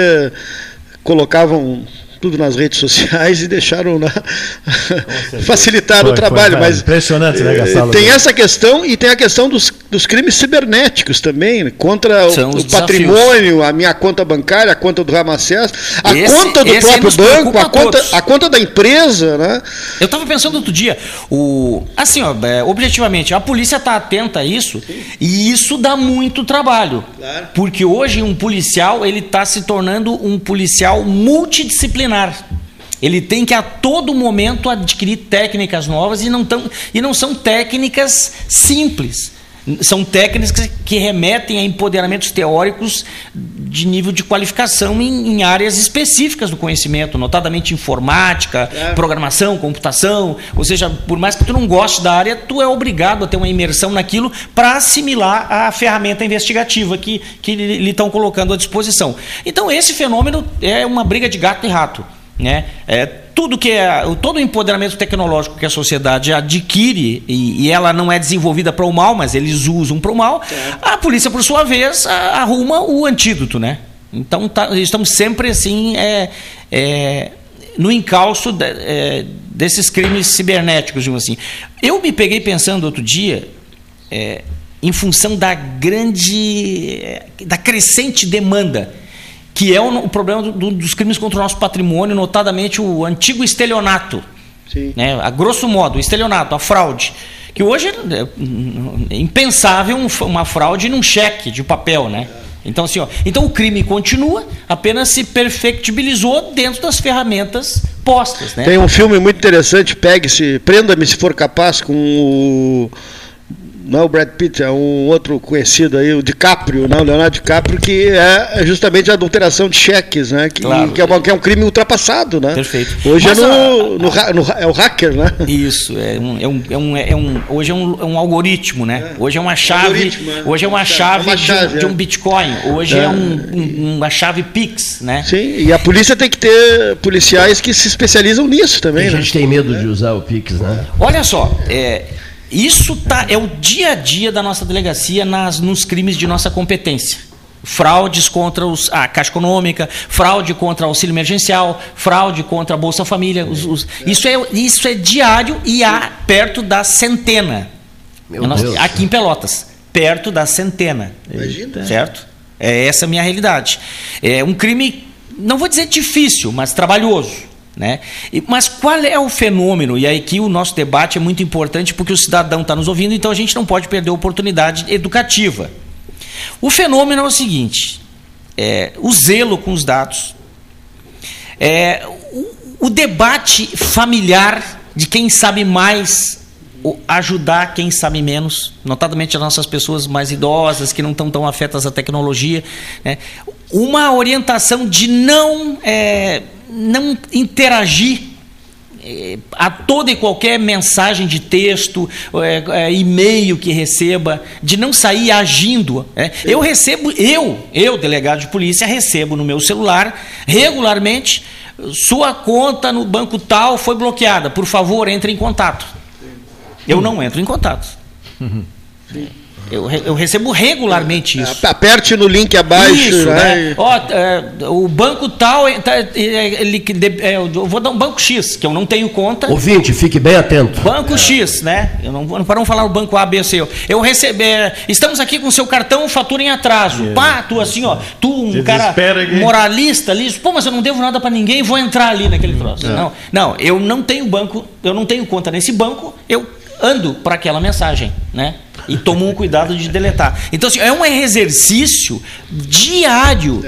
colocavam tudo nas redes sociais e deixaram na facilitar o trabalho. Foi, mas impressionante, né, Gastalo? Tem essa questão e tem a questão dos, dos crimes cibernéticos também, contra o, o patrimônio, a minha conta bancária, a conta do Ramacés, a esse, conta do próprio banco, a conta, a conta da empresa, né? Eu estava pensando outro dia, o assim, ó, é, objetivamente, a polícia está atenta a isso Sim. e isso dá muito trabalho, claro. porque hoje um policial ele está se tornando um policial multidisciplinar disciplinar. Ele tem que a todo momento adquirir técnicas novas e não, tão, e não são técnicas simples. São técnicas que remetem a empoderamentos teóricos de nível de qualificação em, em áreas específicas do conhecimento, notadamente informática, é. programação, computação. Ou seja, por mais que tu não goste da área, tu é obrigado a ter uma imersão naquilo para assimilar a ferramenta investigativa que, que lhe estão colocando à disposição. Então, esse fenômeno é uma briga de gato e rato. Né? É, tudo que é todo o empoderamento tecnológico que a sociedade adquire e, e ela não é desenvolvida para o mal, mas eles usam para o mal, a polícia por sua vez arruma o antídoto, né? Então tá, estamos sempre assim é, é, no encalço de, é, desses crimes cibernéticos, digamos assim. Eu me peguei pensando outro dia é, em função da grande, da crescente demanda que é o, o problema do, do, dos crimes contra o nosso patrimônio, notadamente o antigo estelionato. Sim. Né? A grosso modo, o estelionato, a fraude. Que hoje é, é impensável uma fraude num cheque de papel, né? Então, assim, ó, então o crime continua, apenas se perfectibilizou dentro das ferramentas postas. Né? Tem um filme muito interessante, Pegue-se, Prenda-me se for capaz, com o não é o Brad Pitt, é um outro conhecido aí, o DiCaprio, não, o Leonardo DiCaprio, que é justamente a adulteração de cheques, né? Que, claro. que, é, uma, que é, um crime ultrapassado, né? Perfeito. Hoje é, no, no, no, é o hacker, né? Isso, é um, é um, é um, é um hoje é um, é um algoritmo, né? É. Hoje é uma chave, é. hoje é uma chave, uma chave de, um, de, um Bitcoin, hoje é, um, uma chave Pix, né? Sim, e a polícia tem que ter policiais que se especializam nisso também, a né? A gente tem medo de usar o Pix, né? Olha só, é, isso tá, é o dia a dia da nossa delegacia nas, nos crimes de nossa competência. Fraudes contra os, a Caixa Econômica, fraude contra o auxílio emergencial, fraude contra a Bolsa Família. Os, os, isso, é, isso é diário e há perto da centena. Nossa, aqui em Pelotas, perto da centena. Imagina. Certo? É essa a minha realidade. É um crime, não vou dizer difícil, mas trabalhoso. Né? Mas qual é o fenômeno? E aí que o nosso debate é muito importante porque o cidadão está nos ouvindo, então a gente não pode perder a oportunidade educativa. O fenômeno é o seguinte: é, o zelo com os dados, é, o, o debate familiar de quem sabe mais ajudar quem sabe menos, notadamente as nossas pessoas mais idosas, que não estão tão afetas à tecnologia. Né? Uma orientação de não, é, não interagir é, a toda e qualquer mensagem de texto, é, é, e-mail que receba, de não sair agindo. Eu recebo, eu, eu, delegado de polícia, recebo no meu celular regularmente. Sua conta no banco tal foi bloqueada. Por favor, entre em contato. Eu não entro em contato. Uhum. Eu, eu, recebo regularmente isso. Aperte no link abaixo. Isso, né? né? Ó, é, o banco tal, é, tá, ele, é, eu vou dar um banco X, que eu não tenho conta. Ouvinte, fique bem atento. Banco X, né? Eu não, para não falar o banco A, B, C. Eu recebi, é, estamos aqui com seu cartão fatura em atraso. É. Pá, tu assim, ó, tu um cara moralista ali, pô, mas eu não devo nada para ninguém, vou entrar ali naquele troço. Não, não, eu não tenho banco, eu não tenho conta nesse banco, eu ando para aquela mensagem, né? E tomo um cuidado de deletar. Então, assim, é um exercício diário.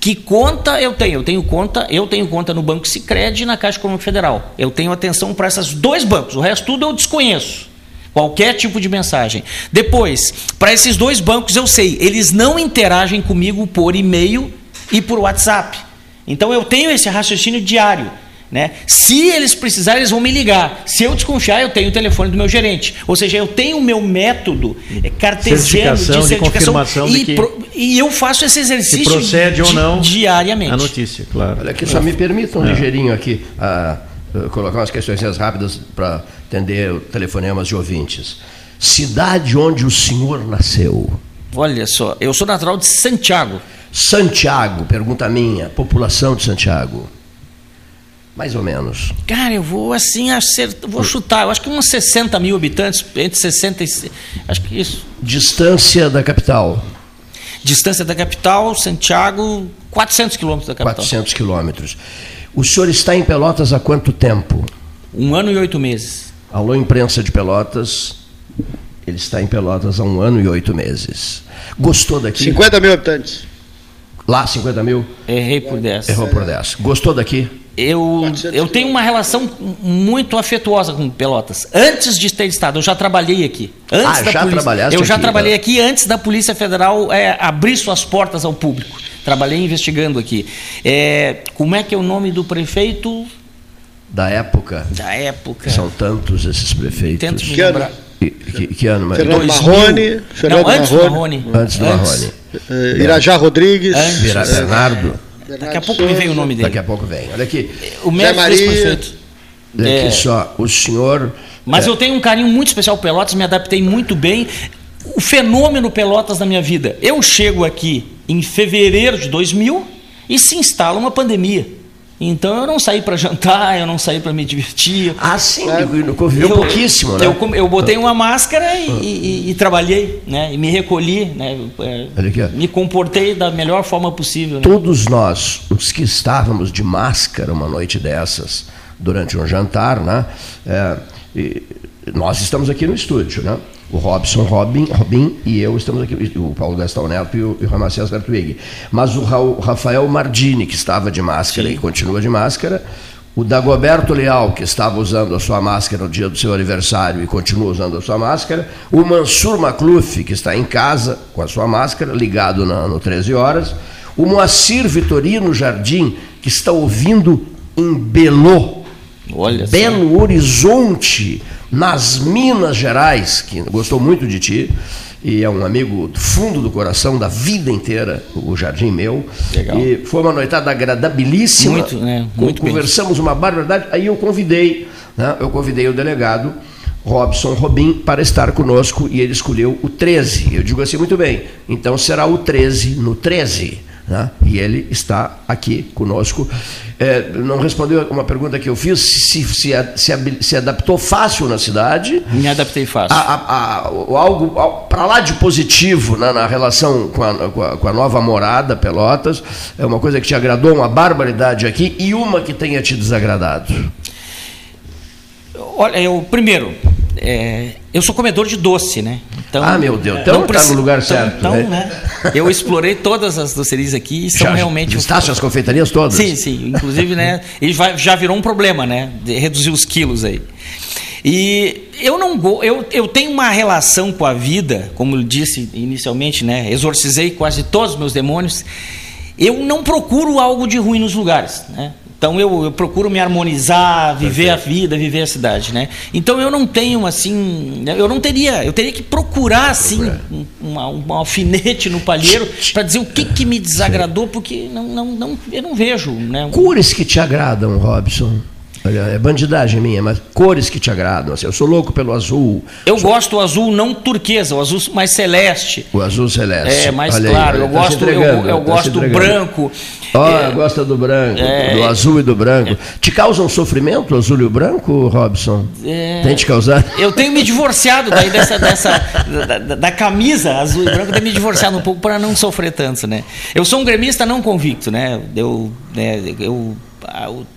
Que conta eu tenho? Eu tenho conta, eu tenho conta no Banco Sicredi e na Caixa Econômica Federal. Eu tenho atenção para esses dois bancos. O resto tudo eu desconheço. Qualquer tipo de mensagem. Depois, para esses dois bancos eu sei, eles não interagem comigo por e-mail e por WhatsApp. Então eu tenho esse raciocínio diário. Né? Se eles precisarem, eles vão me ligar. Se eu desconfiar, eu tenho o telefone do meu gerente. Ou seja, eu tenho o meu método é, cartesiano de certificação de confirmação e, de que, pro, e eu faço esse exercício procede ou não diariamente. A notícia, claro. Olha aqui, só me permita um é. ligeirinho aqui, a, a colocar umas questões rápidas para atender telefonemas de ouvintes. Cidade onde o senhor nasceu? Olha só, eu sou natural de Santiago. Santiago, pergunta minha, população de Santiago. Mais ou menos. Cara, eu vou assim, acertar, vou chutar. Eu acho que uns 60 mil habitantes, entre 60 e. Acho que isso. Distância da capital. Distância da capital, Santiago, 400 quilômetros da capital. 400 quilômetros. O senhor está em Pelotas há quanto tempo? Um ano e oito meses. Alô, imprensa de Pelotas. Ele está em Pelotas há um ano e oito meses. Gostou daqui? 50 mil habitantes. Lá, 50 mil? Errei por 10. Errou por 10. Gostou daqui? Eu, eu tenho uma relação muito afetuosa com Pelotas. Antes de ter estado, eu já trabalhei aqui. Antes ah, da já polícia, trabalhaste Eu já aqui, trabalhei né? aqui antes da Polícia Federal é, abrir suas portas ao público. Trabalhei investigando aqui. É, como é que é o nome do prefeito? Da época. Da época. São tantos esses prefeitos. Tento me lembrar. Que, que, que ano, mas... Fernando Marrone. Fernando Não, antes Marrone. do Marrone. Antes do Marrone. Uh, Irajá Rodrigues. Antes. Vira Bernardo. Daqui a pouco me veio o nome dele. Daqui a pouco vem. Olha aqui. O mestre Maria. prefeito. Olha aqui É. só. O senhor. Mas eu tenho um carinho muito especial Pelotas, me adaptei muito bem. O fenômeno Pelotas na minha vida. Eu chego aqui em fevereiro de 2000 e se instala uma pandemia. Então eu não saí para jantar, eu não saí para me divertir. Ah, sim, conviveu Eu- pouquíssimo, né? Eu, eu botei uma máscara e, e- e trabalhei, né? E me recolhi, né? É, Olha aqui, ó. me comportei da melhor forma possível. né? Todos nós, os que estávamos de máscara uma noite dessas, durante um jantar, né? É, nós estamos aqui no estúdio, né? O Robson Robin, Robin e eu estamos aqui, o Paulo Gastão Neto e o, e o Ramacés Bertwig. Mas o Raul- Rafael Mardini, que estava de máscara Sim. e continua de máscara, o Dagoberto Leal, que estava usando a sua máscara no dia do seu aniversário e continua usando a sua máscara, o Mansur Macluf, que está em casa com a sua máscara, ligado na- no 13 horas, o Moacir Vitorino Jardim, que está ouvindo em Belô, Olha. Belo Horizonte, nas Minas Gerais, que gostou muito de ti e é um amigo do fundo do coração da vida inteira, o Jardim Meu. Legal. E foi uma noitada agradabilíssima. Muito, né? Muito bem. Conversamos uma barbaridade. Aí eu convidei, né? eu convidei o delegado Robson Robin para estar conosco e ele escolheu o 13. Eu digo assim, muito bem, então será o 13 no 13. Né? E ele está aqui conosco. É, não respondeu uma pergunta que eu fiz, se se, se, se adaptou fácil na cidade. Me adaptei fácil. A- a- a- algo para lá de positivo né, na relação com a, com com a nova morada, Pelotas, é uma coisa que te agradou, uma barbaridade aqui, e uma que tenha te desagradado. Olha, eu primeiro, é, eu sou comedor de doce, né? Então, Ah, meu Deus, então tá preci- no lugar então- certo, Então, né? né? Eu explorei todas as docerias aqui e são Já realmente. Vistaste as confeitarias todas? Sim, sim. Inclusive, né? Ele vai- já virou um problema, né? De reduzir os quilos aí. E eu não eu, eu tenho uma relação com a vida, como eu disse inicialmente, né? Exorcizei quase todos os meus demônios. Eu não procuro algo de ruim nos lugares, né? Então eu, eu, procuro me harmonizar, viver Perfeito. a vida, viver a cidade, né? Então eu não tenho assim, eu não teria, eu teria que procurar assim um, uma, um alfinete no palheiro para dizer o que, que me desagradou, porque não, não, não, eu não vejo, né? Cores que te agradam, Robson. Olha, é bandidagem minha, mas cores que te agradam. Assim, eu sou louco pelo azul. Eu sou... gosto do azul não turquesa, o azul mais celeste. O azul celeste. É, mais Olha claro. Aí, eu, tá gosto, eu, eu tá gosto do branco. Oh, é, gosta do branco, é, do azul e do branco. É, te causam sofrimento o azul e o branco, Robson? É, Tem te causado? Eu tenho me divorciado daí dessa, dessa da, da, da, camisa azul e branco, eu tenho me divorciado um pouco para não sofrer tanto, né? Eu sou um gremista não convicto, né? Eu, né, eu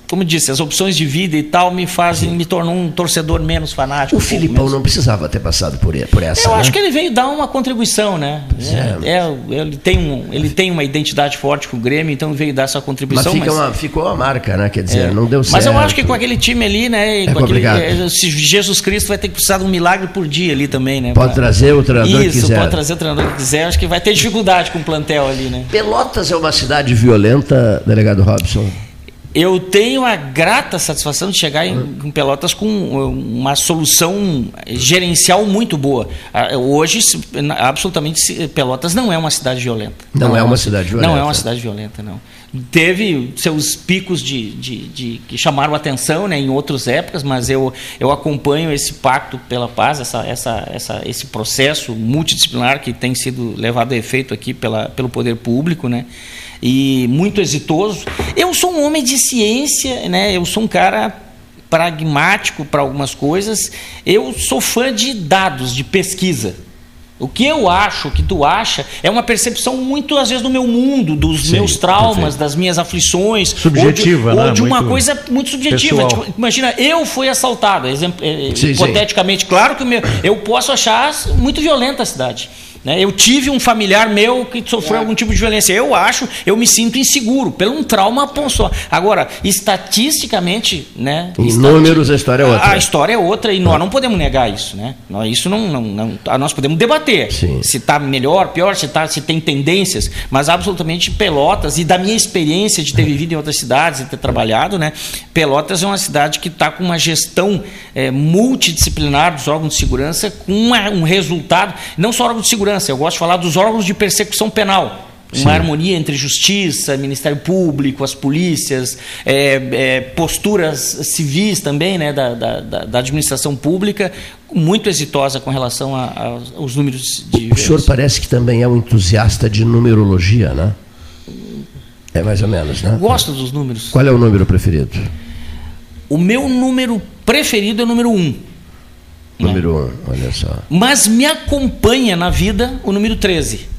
como disse, as opções de vida e tal me fazem, me tornam um torcedor menos fanático. O um Filipão não precisava ter passado por, por essa. Eu né? acho que ele veio dar uma contribuição, né? É, é, é, ele, tem um, ele tem uma identidade forte com o Grêmio, então veio dar essa contribuição. Mas, mas... Uma, ficou a marca, né? Quer dizer, é. não deu certo. Mas eu acho que com aquele time ali, né? É aquele, é, Jesus Cristo vai ter que precisar de um milagre por dia ali também, né? Pode pra... trazer o treinador Isso, que quiser. pode trazer o treinador que quiser. Acho que vai ter dificuldade com o plantel ali, né? Pelotas é uma cidade violenta, delegado Robson? Eu tenho a grata satisfação de chegar em, em, Pelotas com uma solução gerencial muito boa. Hoje, absolutamente, Pelotas não é uma cidade violenta. Não, não é, é uma cidade violenta. Não é uma cidade violenta, não. Teve seus picos de, de, de que chamaram atenção né, em outras épocas, mas eu, eu acompanho esse pacto pela paz, essa, essa, essa, esse processo multidisciplinar que tem sido levado a efeito aqui pela, pelo poder público, né? E muito exitoso. Eu sou um homem de ciência, né? Eu sou um cara pragmático para algumas coisas. Eu sou fã de dados, de pesquisa. O que eu acho, o que tu acha, é uma percepção muito, às vezes, do meu mundo, dos Sim, meus traumas, perfeito. das minhas aflições. Subjetiva, ou de, né? Ou de uma muito coisa muito subjetiva. Tipo, imagina, eu fui assaltado, exemplo, eh, sim, hipoteticamente. Sim. Claro que meu, eu posso achar muito violenta a cidade. Né? Eu tive um familiar meu que sofreu é. algum tipo de violência. Eu acho, eu me sinto inseguro, pelo um trauma só. Agora, estatisticamente, né? Em números, a história é outra. A história é outra e nós não podemos negar isso. Né? Nós, isso não, não, não nós podemos debater Sim. se está melhor, pior, se, tá, se tem tendências, mas absolutamente Pelotas, e da minha experiência de ter vivido em outras cidades e ter trabalhado, né? Pelotas é uma cidade que está com uma gestão é, multidisciplinar dos órgãos de segurança, com uma, um resultado, não só órgãos de segurança, eu gosto de falar dos órgãos de persecução penal. Uma Sim. harmonia entre justiça, Ministério Público, as polícias, é, é, posturas civis também né, da, da, da, administração pública, muito exitosa com relação a, a, aos números de. O senhor parece que também é um entusiasta de numerologia, né? É mais ou menos, né? Gosto dos números. Qual é o número preferido? O meu número preferido é o número 1. Um. Número 1, um, olha só. Mas me acompanha na vida o número 13.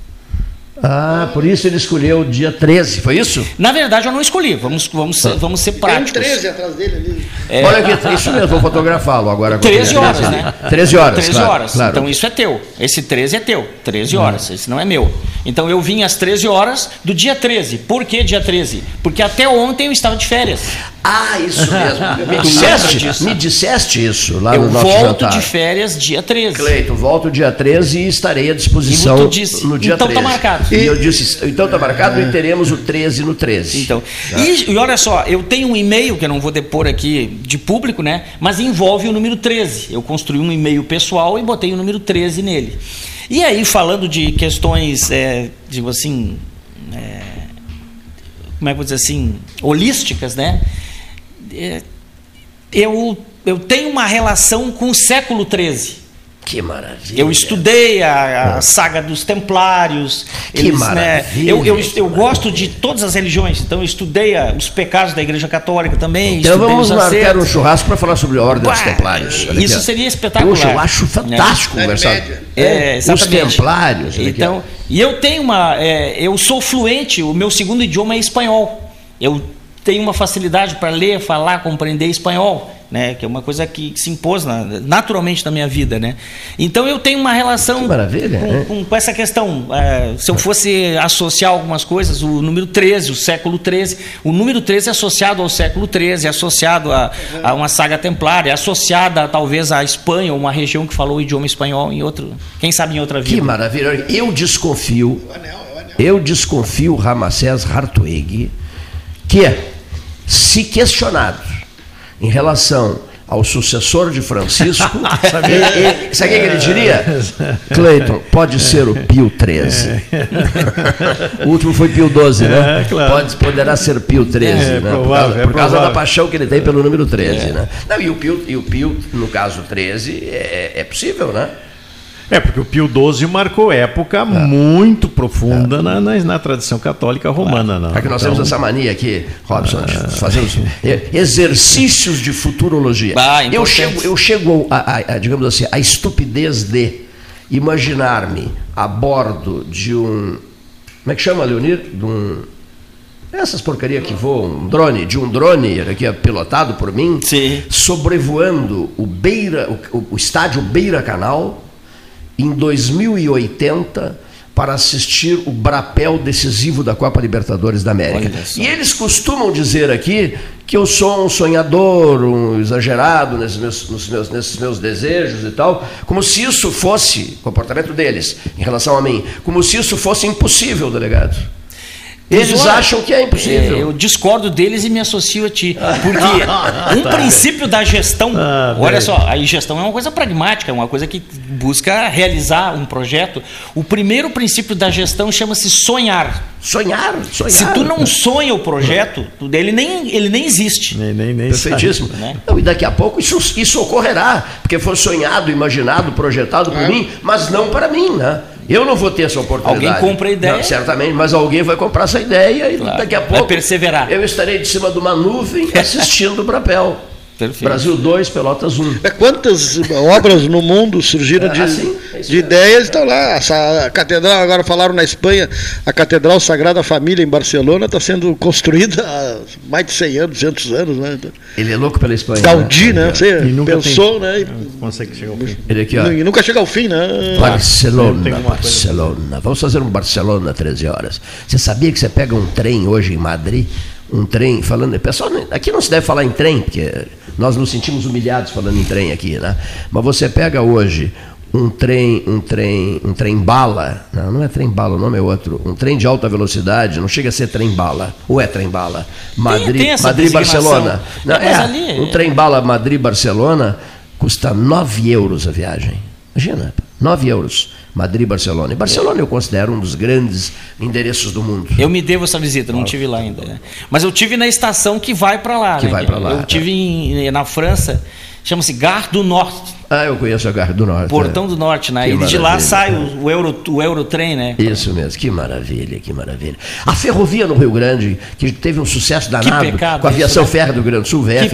Ah, por isso ele escolheu o dia 13, foi isso? Na verdade, eu não escolhi. Vamos, vamos, ser, vamos ser práticos. Tem um 13 atrás dele ali. É, Olha aqui, isso mesmo, vou fotografá-lo agora. 13 horas, né? 13 horas. 13 claro, horas. Claro. Então isso é teu. Esse 13 é teu. 13 hum. horas. Hum. Esse não é meu. Então eu vim às 13 horas do dia 13. Por que dia 13? Porque até ontem eu estava de férias. Ah, isso mesmo. Me disseste, me disseste isso lá eu no nosso jantar. Eu volto de férias dia 13. Cleito, volto dia 13 e estarei à disposição disse, no dia então 13. Então tá marcado. E eu disse, então tá marcado e teremos o 13 no 13. Então, tá. e, e, olha só, eu tenho um e-mail que eu não vou depor aqui de público, né? Mas envolve o número 13. Eu construí um e-mail pessoal e botei o número 13 nele. E aí, falando de questões, é, digo assim, é, como é que eu vou dizer assim, holísticas, né? É, eu, eu tenho uma relação com o século XIII. Que maravilha. Eu estudei a, a saga dos Templários. Que eles, né, maravilha. Né, eu, eu, eu, gosto de todas as religiões, então eu estudei a, os pecados da Igreja Católica também. Então vamos marcar um churrasco para falar sobre a Ordem dos Templários. Olha isso aqui. seria espetacular. Puxa, eu acho fantástico é. conversar. É, é. Os Templários. Então, e eu tenho uma. É, eu sou fluente, o meu segundo idioma é espanhol. Eu tenho uma facilidade para ler, falar, compreender espanhol. né? Que é uma coisa que, se impôs na, naturalmente na minha vida, né? Então eu tenho uma relação Que maravilha, com, né? com, com essa questão. É, se eu fosse associar algumas coisas, o número 13, o século 13, o número 13 é associado ao século 13, é associado a, a uma saga templária, é associada talvez à Espanha, uma região que falou o idioma espanhol em outro, quem sabe em outra vida. Que maravilha. Eu desconfio, eu desconfio Ramsés Hartwig que, se questionado em relação ao sucessor de Francisco, ele- ele- sabe o que ele diria? Cleiton, pode ser o Pio XIII. O último foi Pio XII, né? É, claro. Pode, poderá ser Pio XIII, É, né? provável, por causa, é por causa da paixão que ele tem pelo número 13, né? Não, e o Pio, e o Pio, no caso 13, é, é possível, né? É, porque o Pio XII marcou época muito profunda na, na, na tradição católica romana. Não. É que nós Então, temos essa mania aqui, Robson, de fazemos é, exercícios de futurologia. Ah, eu chego, eu chego a, a- a, digamos assim, a estupidez de imaginar-me a bordo de um. Como é que chama, Leonir? De um. Essas porcarias que voam, um drone, de um drone que é pilotado por mim, Sim. sobrevoando o Beira, o- o estádio Beira Canal em 2080 para assistir o brapel decisivo da Copa Libertadores da América. E eles costumam dizer aqui que eu sou um sonhador, um exagerado nesses meus, nos meus- nesses meus desejos e tal, como se isso fosse, comportamento deles em relação a mim, como se isso fosse impossível, delegado. Eles olha, acham que é impossível. É, eu discordo deles e me associo a ti. Porque um princípio da gestão, Ah, olha velho. só, a gestão é uma coisa pragmática, é uma coisa que busca realizar um projeto. O primeiro princípio da gestão chama-se sonhar. Sonhar, sonhar. Se tu não sonha o projeto, ele nem, ele nem existe. Nem, nem, nem Perfeitíssimo. Né? Não, e daqui a pouco isso, isso ocorrerá, porque foi sonhado, imaginado, projetado por mim, mas não para mim, né? Eu não vou ter essa oportunidade. Alguém compra a ideia. Não, certamente, mas alguém vai comprar essa ideia e Claro, daqui a vai pouco. perseverar. Eu estarei de cima de uma nuvem assistindo o Brapel. Perfeito. Brasil 2, Pelotas 1. É, Quantas obras no mundo surgiram de, Ah, sim, é de ideias estão lá. Essa catedral, agora falaram na Espanha, a Catedral Sagrada Família em Barcelona está sendo construída há mais de 100 anos, 200 anos. Né? Ele é louco pela Espanha. Gaudí, né? Você E nunca pensou, tem- né? E, consegue chegar ao fim. Ele aqui, ó. e nunca chega ao fim, né? Barcelona, Barcelona. Vamos fazer um Barcelona 13 horas. Você sabia que você pega um trem hoje em Madrid? Um trem falando. Pessoal, aqui não se deve falar em trem, porque nós nos sentimos humilhados falando em trem aqui, né? Mas você pega hoje um trem, um trem, um trem bala. Não, não é trem bala, o nome é outro. Um trem de alta velocidade, não chega a ser trem bala. Ou é trem bala? Madrid, tem essa Madrid. Barcelona. Não, É, é, um trem bala Madrid-Barcelona custa 9 euros a viagem. Imagina, 9 euros. Madrid-Barcelona. E Barcelona eu considero um dos grandes endereços do mundo. Eu me devo essa visita, não tive lá ainda. né? Mas eu tive na estação que vai para lá. Que né? vai pra lá, Eu tive em- na França, chama-se Gare do Norte, Ah, eu conheço a Garra do Norte. Portão é. do Norte, né? Que E de lá maravilha. sai o, o, Euro, o Eurotrem, né? Isso mesmo, que maravilha, que maravilha. A ferrovia no Rio Grande, que teve um sucesso danado pecado com a aviação né? férrea do Rio Grande do Sul, VF,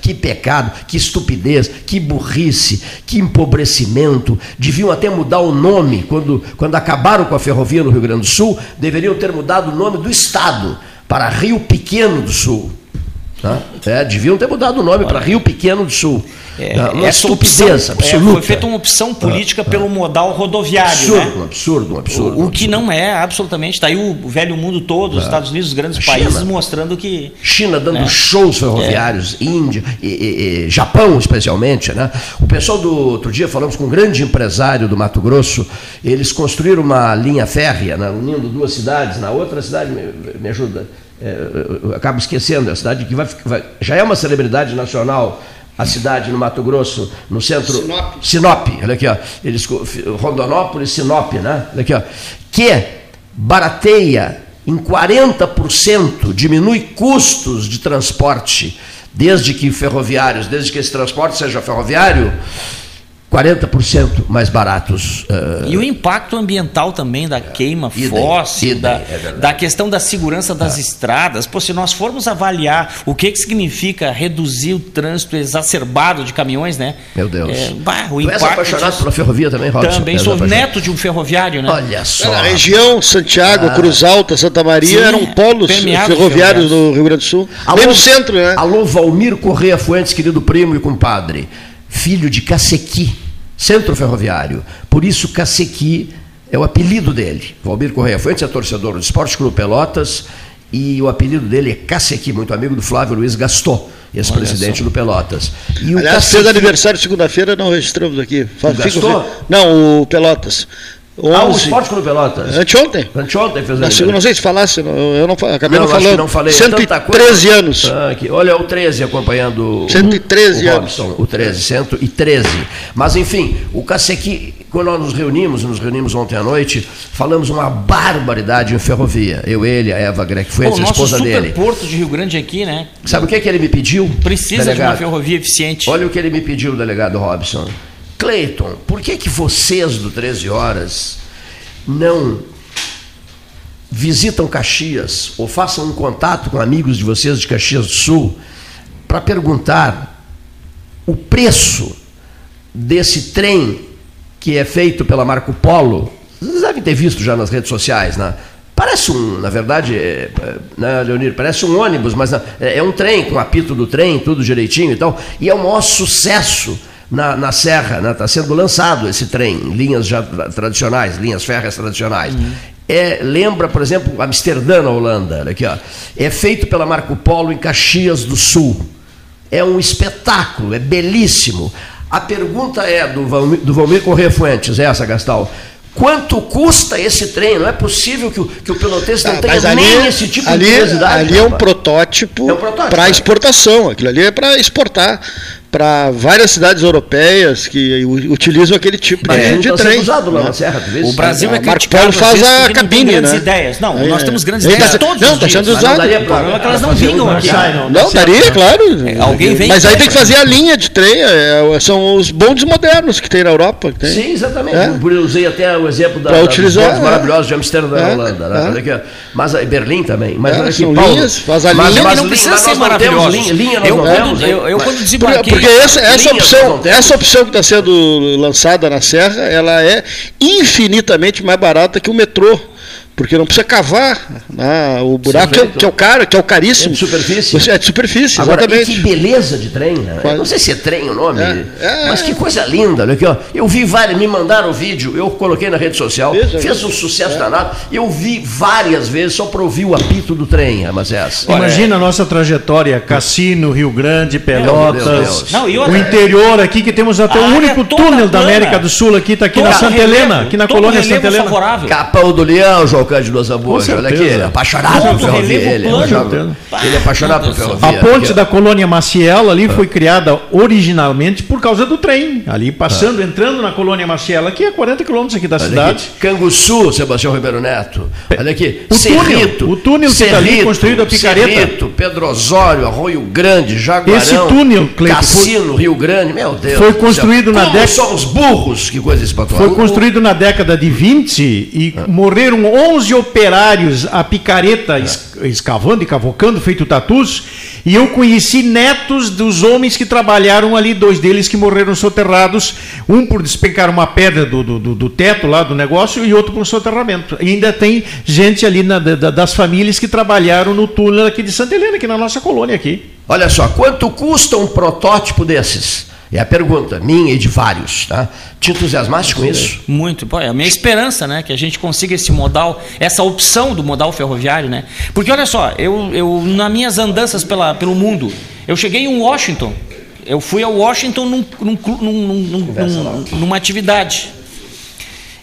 Que que pecado, que estupidez, que burrice, que empobrecimento. Deviam até mudar o nome, quando, quando acabaram com a ferrovia no Rio Grande do Sul, deveriam ter mudado o nome do Estado para Rio Pequeno do Sul. Tá? É, deviam ter mudado o nome para Rio Pequeno do Sul. É, Tá? Uma essa estupidez opção, é, absoluta. foi feita uma opção política pelo modal rodoviário, absurdo, um né? absurdo, um absurdo. O, o que não é absolutamente. Está aí o velho mundo todo, os Estados Unidos, os grandes China. países, mostrando que. China dando É. shows ferroviários, Índia, e, e- e Japão especialmente, né? O pessoal do outro dia falamos com um grande empresário do Mato Grosso, eles construíram uma linha férrea, né, unindo duas cidades, na outra cidade me, me ajuda, é, acabo esquecendo, a cidade que vai, vai- já é uma celebridade nacional. A cidade no Mato Grosso, no centro. Sinop. Sinop, olha aqui, ó. Eles, Rondonópolis, Sinop, né? Olha aqui, ó. Que barateia em 40%, diminui custos de transporte, desde que ferroviários, desde que esse transporte seja ferroviário, 40% mais baratos. Uh, e o impacto ambiental também da queima idem, fóssil, idem, da, é da questão da segurança das é. estradas. Pô, se nós formos avaliar o que, que significa reduzir o trânsito exacerbado de caminhões, né? Meu Deus. É, bah, o tu impacto és apaixonado disso... pela ferrovia também, Robson? Também, sou neto de um ferroviário, né? Olha só. A região, Santiago, ah. Cruz Alta, Santa Maria, Sim, eram polos ferroviários do Rio Grande do Sul. Alô, Bem no centro, né? Alô, Valmir Correia Fuentes, querido primo e compadre. Filho de Cacequi, centro ferroviário. Por isso, Cacequi é o apelido dele. Valmir Correia Fuentes é torcedor do Esporte Clube Pelotas e o apelido dele é Cacequi, muito amigo do Flávio Luiz Gaston, ex-presidente do Pelotas. E o Aliás, Cacequi... fez aniversário segunda-feira, não registramos aqui. O Gaston? Não, o Pelotas. 11. Ah, o Esporte Clube Pelotas. Anteontem. Anteontem fez a segunda, Não sei se falasse, eu não, acabei não, não falando. não falei. 113 anos. Ah, aqui. Olha o 13 acompanhando 113 o, o Robson, o 13, 113. Mas enfim, o Cacequi, quando nós nos reunimos, nos reunimos ontem à noite, falamos uma barbaridade em ferrovia. Eu, ele, a Eva Greg foi a esposa dele. O Porto de Rio Grande aqui, né? Sabe o que, é que ele me pediu? Precisa delegado? de uma ferrovia eficiente. Olha o que ele me pediu, delegado Robson. Cleiton, por que, que vocês do 13 Horas não visitam Caxias ou façam um contato com amigos de vocês de Caxias do Sul para perguntar o preço desse trem que é feito pela Marco Polo? Vocês devem ter visto já nas redes sociais, né? Parece um, na verdade, é, é né, Leonir, parece um ônibus, mas é, é um trem com apito do trem, tudo direitinho e tal, e é o maior sucesso na, na Serra, está né? Tá sendo lançado esse trem, linhas já tradicionais, linhas férreas tradicionais. Uhum. É, lembra, por exemplo, Amsterdã, na Holanda, aqui, ó, é feito pela Marco Polo em Caxias do Sul. É um espetáculo, é belíssimo. A pergunta é do Valmir, do Valmir Corrêa Fuentes, essa, Gastal. Quanto custa esse trem? Não é possível que o, que o pelotense não ah, tenha ali, nem esse tipo ali, de curiosidade. Ali é um protótipo, é um protótipo para exportação. Aquilo ali é para exportar para várias cidades europeias que utilizam aquele tipo de, de trem. Usado lá na Serra, o Brasil é Marco Polo faz a cabine, grandes né? ideias. Não, é, nós temos grandes é, ideias tá, todos Não, está sendo usado. O problema é que elas não vingam aqui. Não, não daria, claro. É, alguém vem. Mas aí tem que fazer a linha de trem. É, são os bondes modernos que tem na Europa. Tem. Sim, exatamente. É. Eu usei até o exemplo da, da utilizar, dos maravilhosos de Amsterdã, da Holanda. Né? Mas Berlim também. Mas é, são linhas, faz a linha. Mas não precisa ser maravilhoso. Linha não. Eu quando desembarquei... Porque essa opção, essa opção que está sendo lançada na Serra, ela é infinitamente mais barata que o metrô porque não precisa cavar né, o buraco, que é, que é, o caro, que é o caríssimo. É de superfície? Você, é de superfície, Agora, exatamente. que beleza de trem. Né? Não sei se é trem o nome, é, é, mas que coisa linda. Olha aqui, ó. Eu vi várias, me mandaram o vídeo, eu coloquei na rede social, Veja, fez um sucesso é. danado. Eu vi várias vezes só para ouvir o apito do trem, mas é essa. Imagina a nossa trajetória, Cassino, Rio Grande, Pelotas, Não, outra... o interior aqui, que temos até o único túnel da América do Sul aqui, está aqui na Santa Helena, aqui na colônia Santa Helena. Capão do Leão, João Cândido Azambuja, olha aqui, apaixonado por ferrovia. Ele, ele é apaixonado por ferrovia. A ponte da colônia Maciel ali foi criada originalmente por causa do trem. Ali passando, entrando na colônia Maciel, aqui a 40 quilômetros aqui da olha cidade. Aqui. Canguçu, Sebastião Ribeiro Neto. Olha aqui, o Cerrito. Túnel, o túnel que está ali construído a picareta. Cerrito, Pedro Osório, Arroio Grande, Jaguarão. Esse túnel, Cleiton, Cassino, Rio Grande, meu Deus. Foi construído na década. só os burros, que coisa espetacular. Foi construído na década de 20 e ah. morreram 11 operários a picareta é. escavando e cavocando, feito tatus, e eu conheci netos dos homens que trabalharam ali, dois deles que morreram soterrados, um por despencar uma pedra do, do, do teto lá do negócio e outro por soterramento. E ainda tem gente ali na, da, das famílias que trabalharam no túnel aqui de Santa Helena, aqui na nossa colônia aqui. Olha só, quanto custa um protótipo desses? É a pergunta, minha e de vários. Tá? Te entusiasmaste com isso? Muito. Pô, é a minha esperança, né? Que a gente consiga esse modal, essa opção do modal ferroviário, né? Porque olha só, eu, eu nas minhas andanças pela, pelo mundo, eu cheguei em Washington. Eu fui a Washington num, num, num, numa atividade.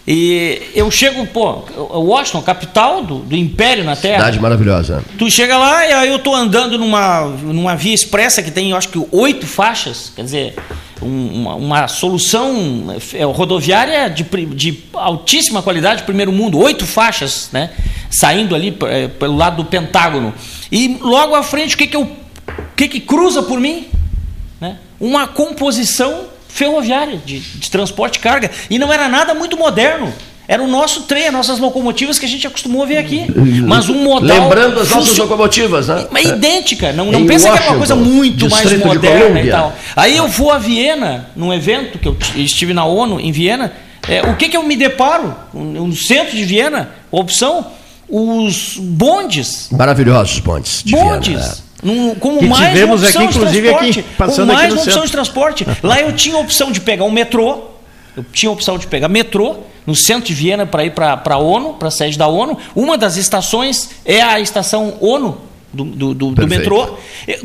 E eu chego, pô, Washington, capital do, do Império na Terra. Cidade maravilhosa. Tu chega lá e aí eu tô andando numa, numa via expressa que tem, eu acho que oito faixas, quer dizer, um, uma, uma, solução é, rodoviária de, de altíssima qualidade, primeiro mundo, oito faixas, né? Saindo ali é, pelo lado do Pentágono. E logo à frente, o que que, eu, o que, que cruza por mim? Né? Uma composição ferroviária, de, de transporte de carga. E não era nada muito moderno. Era o nosso trem, as nossas locomotivas que a gente acostumou a ver aqui. Mas um modal. Lembrando as nossas locomotivas, né? Mas idêntica, não, não Em pensa que era uma Washington, coisa muito mais moderna e tal. Aí eu vou a Viena, num evento que eu estive na ONU, em Viena. é, o que, que eu me deparo? No centro de Viena, opção, os bondes. Maravilhosos pontes de Viena, bondes. né? Num- como Que mais tivemos opção aqui, de inclusive, aqui, transporte, passando com aqui mais no uma opção centro. de transporte. Lá eu tinha a opção de pegar um metrô, eu tinha a opção de pegar metrô no centro de Viena para ir para a ONU, para a sede da ONU. Uma das estações é a estação ONU do, do, do- do metrô.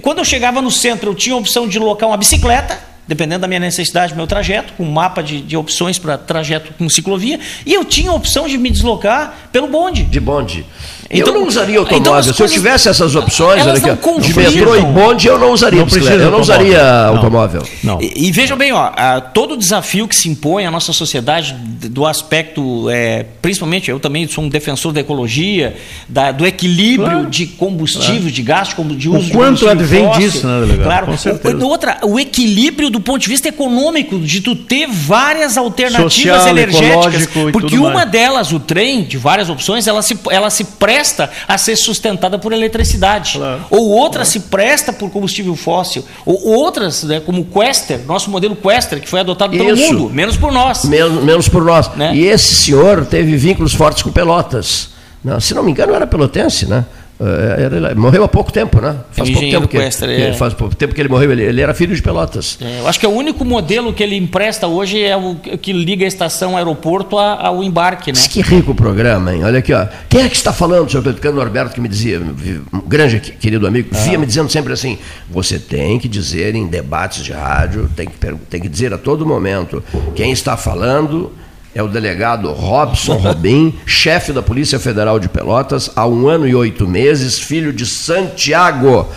Quando eu chegava no centro, eu tinha a opção de locar uma bicicleta. Dependendo da minha necessidade, do meu trajeto, com um mapa de, de opções para trajeto com ciclovia, e eu tinha a opção de me deslocar pelo bonde. De bonde. Então- eu não usaria automóvel. então Se eu tivesse essas opções, elas olha aqui, de metrô e bonde, eu não usaria Não precisa Eu não de automóvel. usaria Não. automóvel. Não. E, e vejam bem, ó, a- todo o desafio que se impõe à nossa sociedade, do aspecto, é, principalmente eu também sou um defensor da ecologia, da- do equilíbrio Claro. de combustível, de gasto, como- de O uso de quanto advém disso, né, delegado? Claro. Com certeza. O, outra, o equilíbrio do ponto de vista econômico, de tu ter várias alternativas Social, energéticas, porque uma mais. delas, o trem, de várias opções, ela se, ela se presta a ser sustentada por eletricidade. Claro. Ou outra se presta por combustível fóssil. Ou outras, né, como o Quester, nosso modelo Quester, que foi adotado pelo Isso. mundo, menos por nós. Menos, menos por nós. Né? E esse senhor teve vínculos fortes com Pelotas. Não, se não me engano, era pelotense, né? Eh, era- morreu há pouco tempo, né? Faz pouco tempo que, Quester, que- é. faz pouco tempo que ele morreu. Ele, ele era filho de Pelotas. É, eu acho que o único modelo que ele empresta hoje é o que liga a estação aeroporto a- ao embarque, né? Que rico o programa, hein? Olha aqui, ó. Quem é que está falando, senhor Cleiton Norberto, que me dizia, um grande que- querido amigo, via me dizendo sempre assim: você tem que dizer em debates de rádio, tem que, tem que dizer a todo momento, quem está falando é o delegado Robson Robin, chefe da Polícia Federal de Pelotas, há um ano e oito meses, filho de Santiago.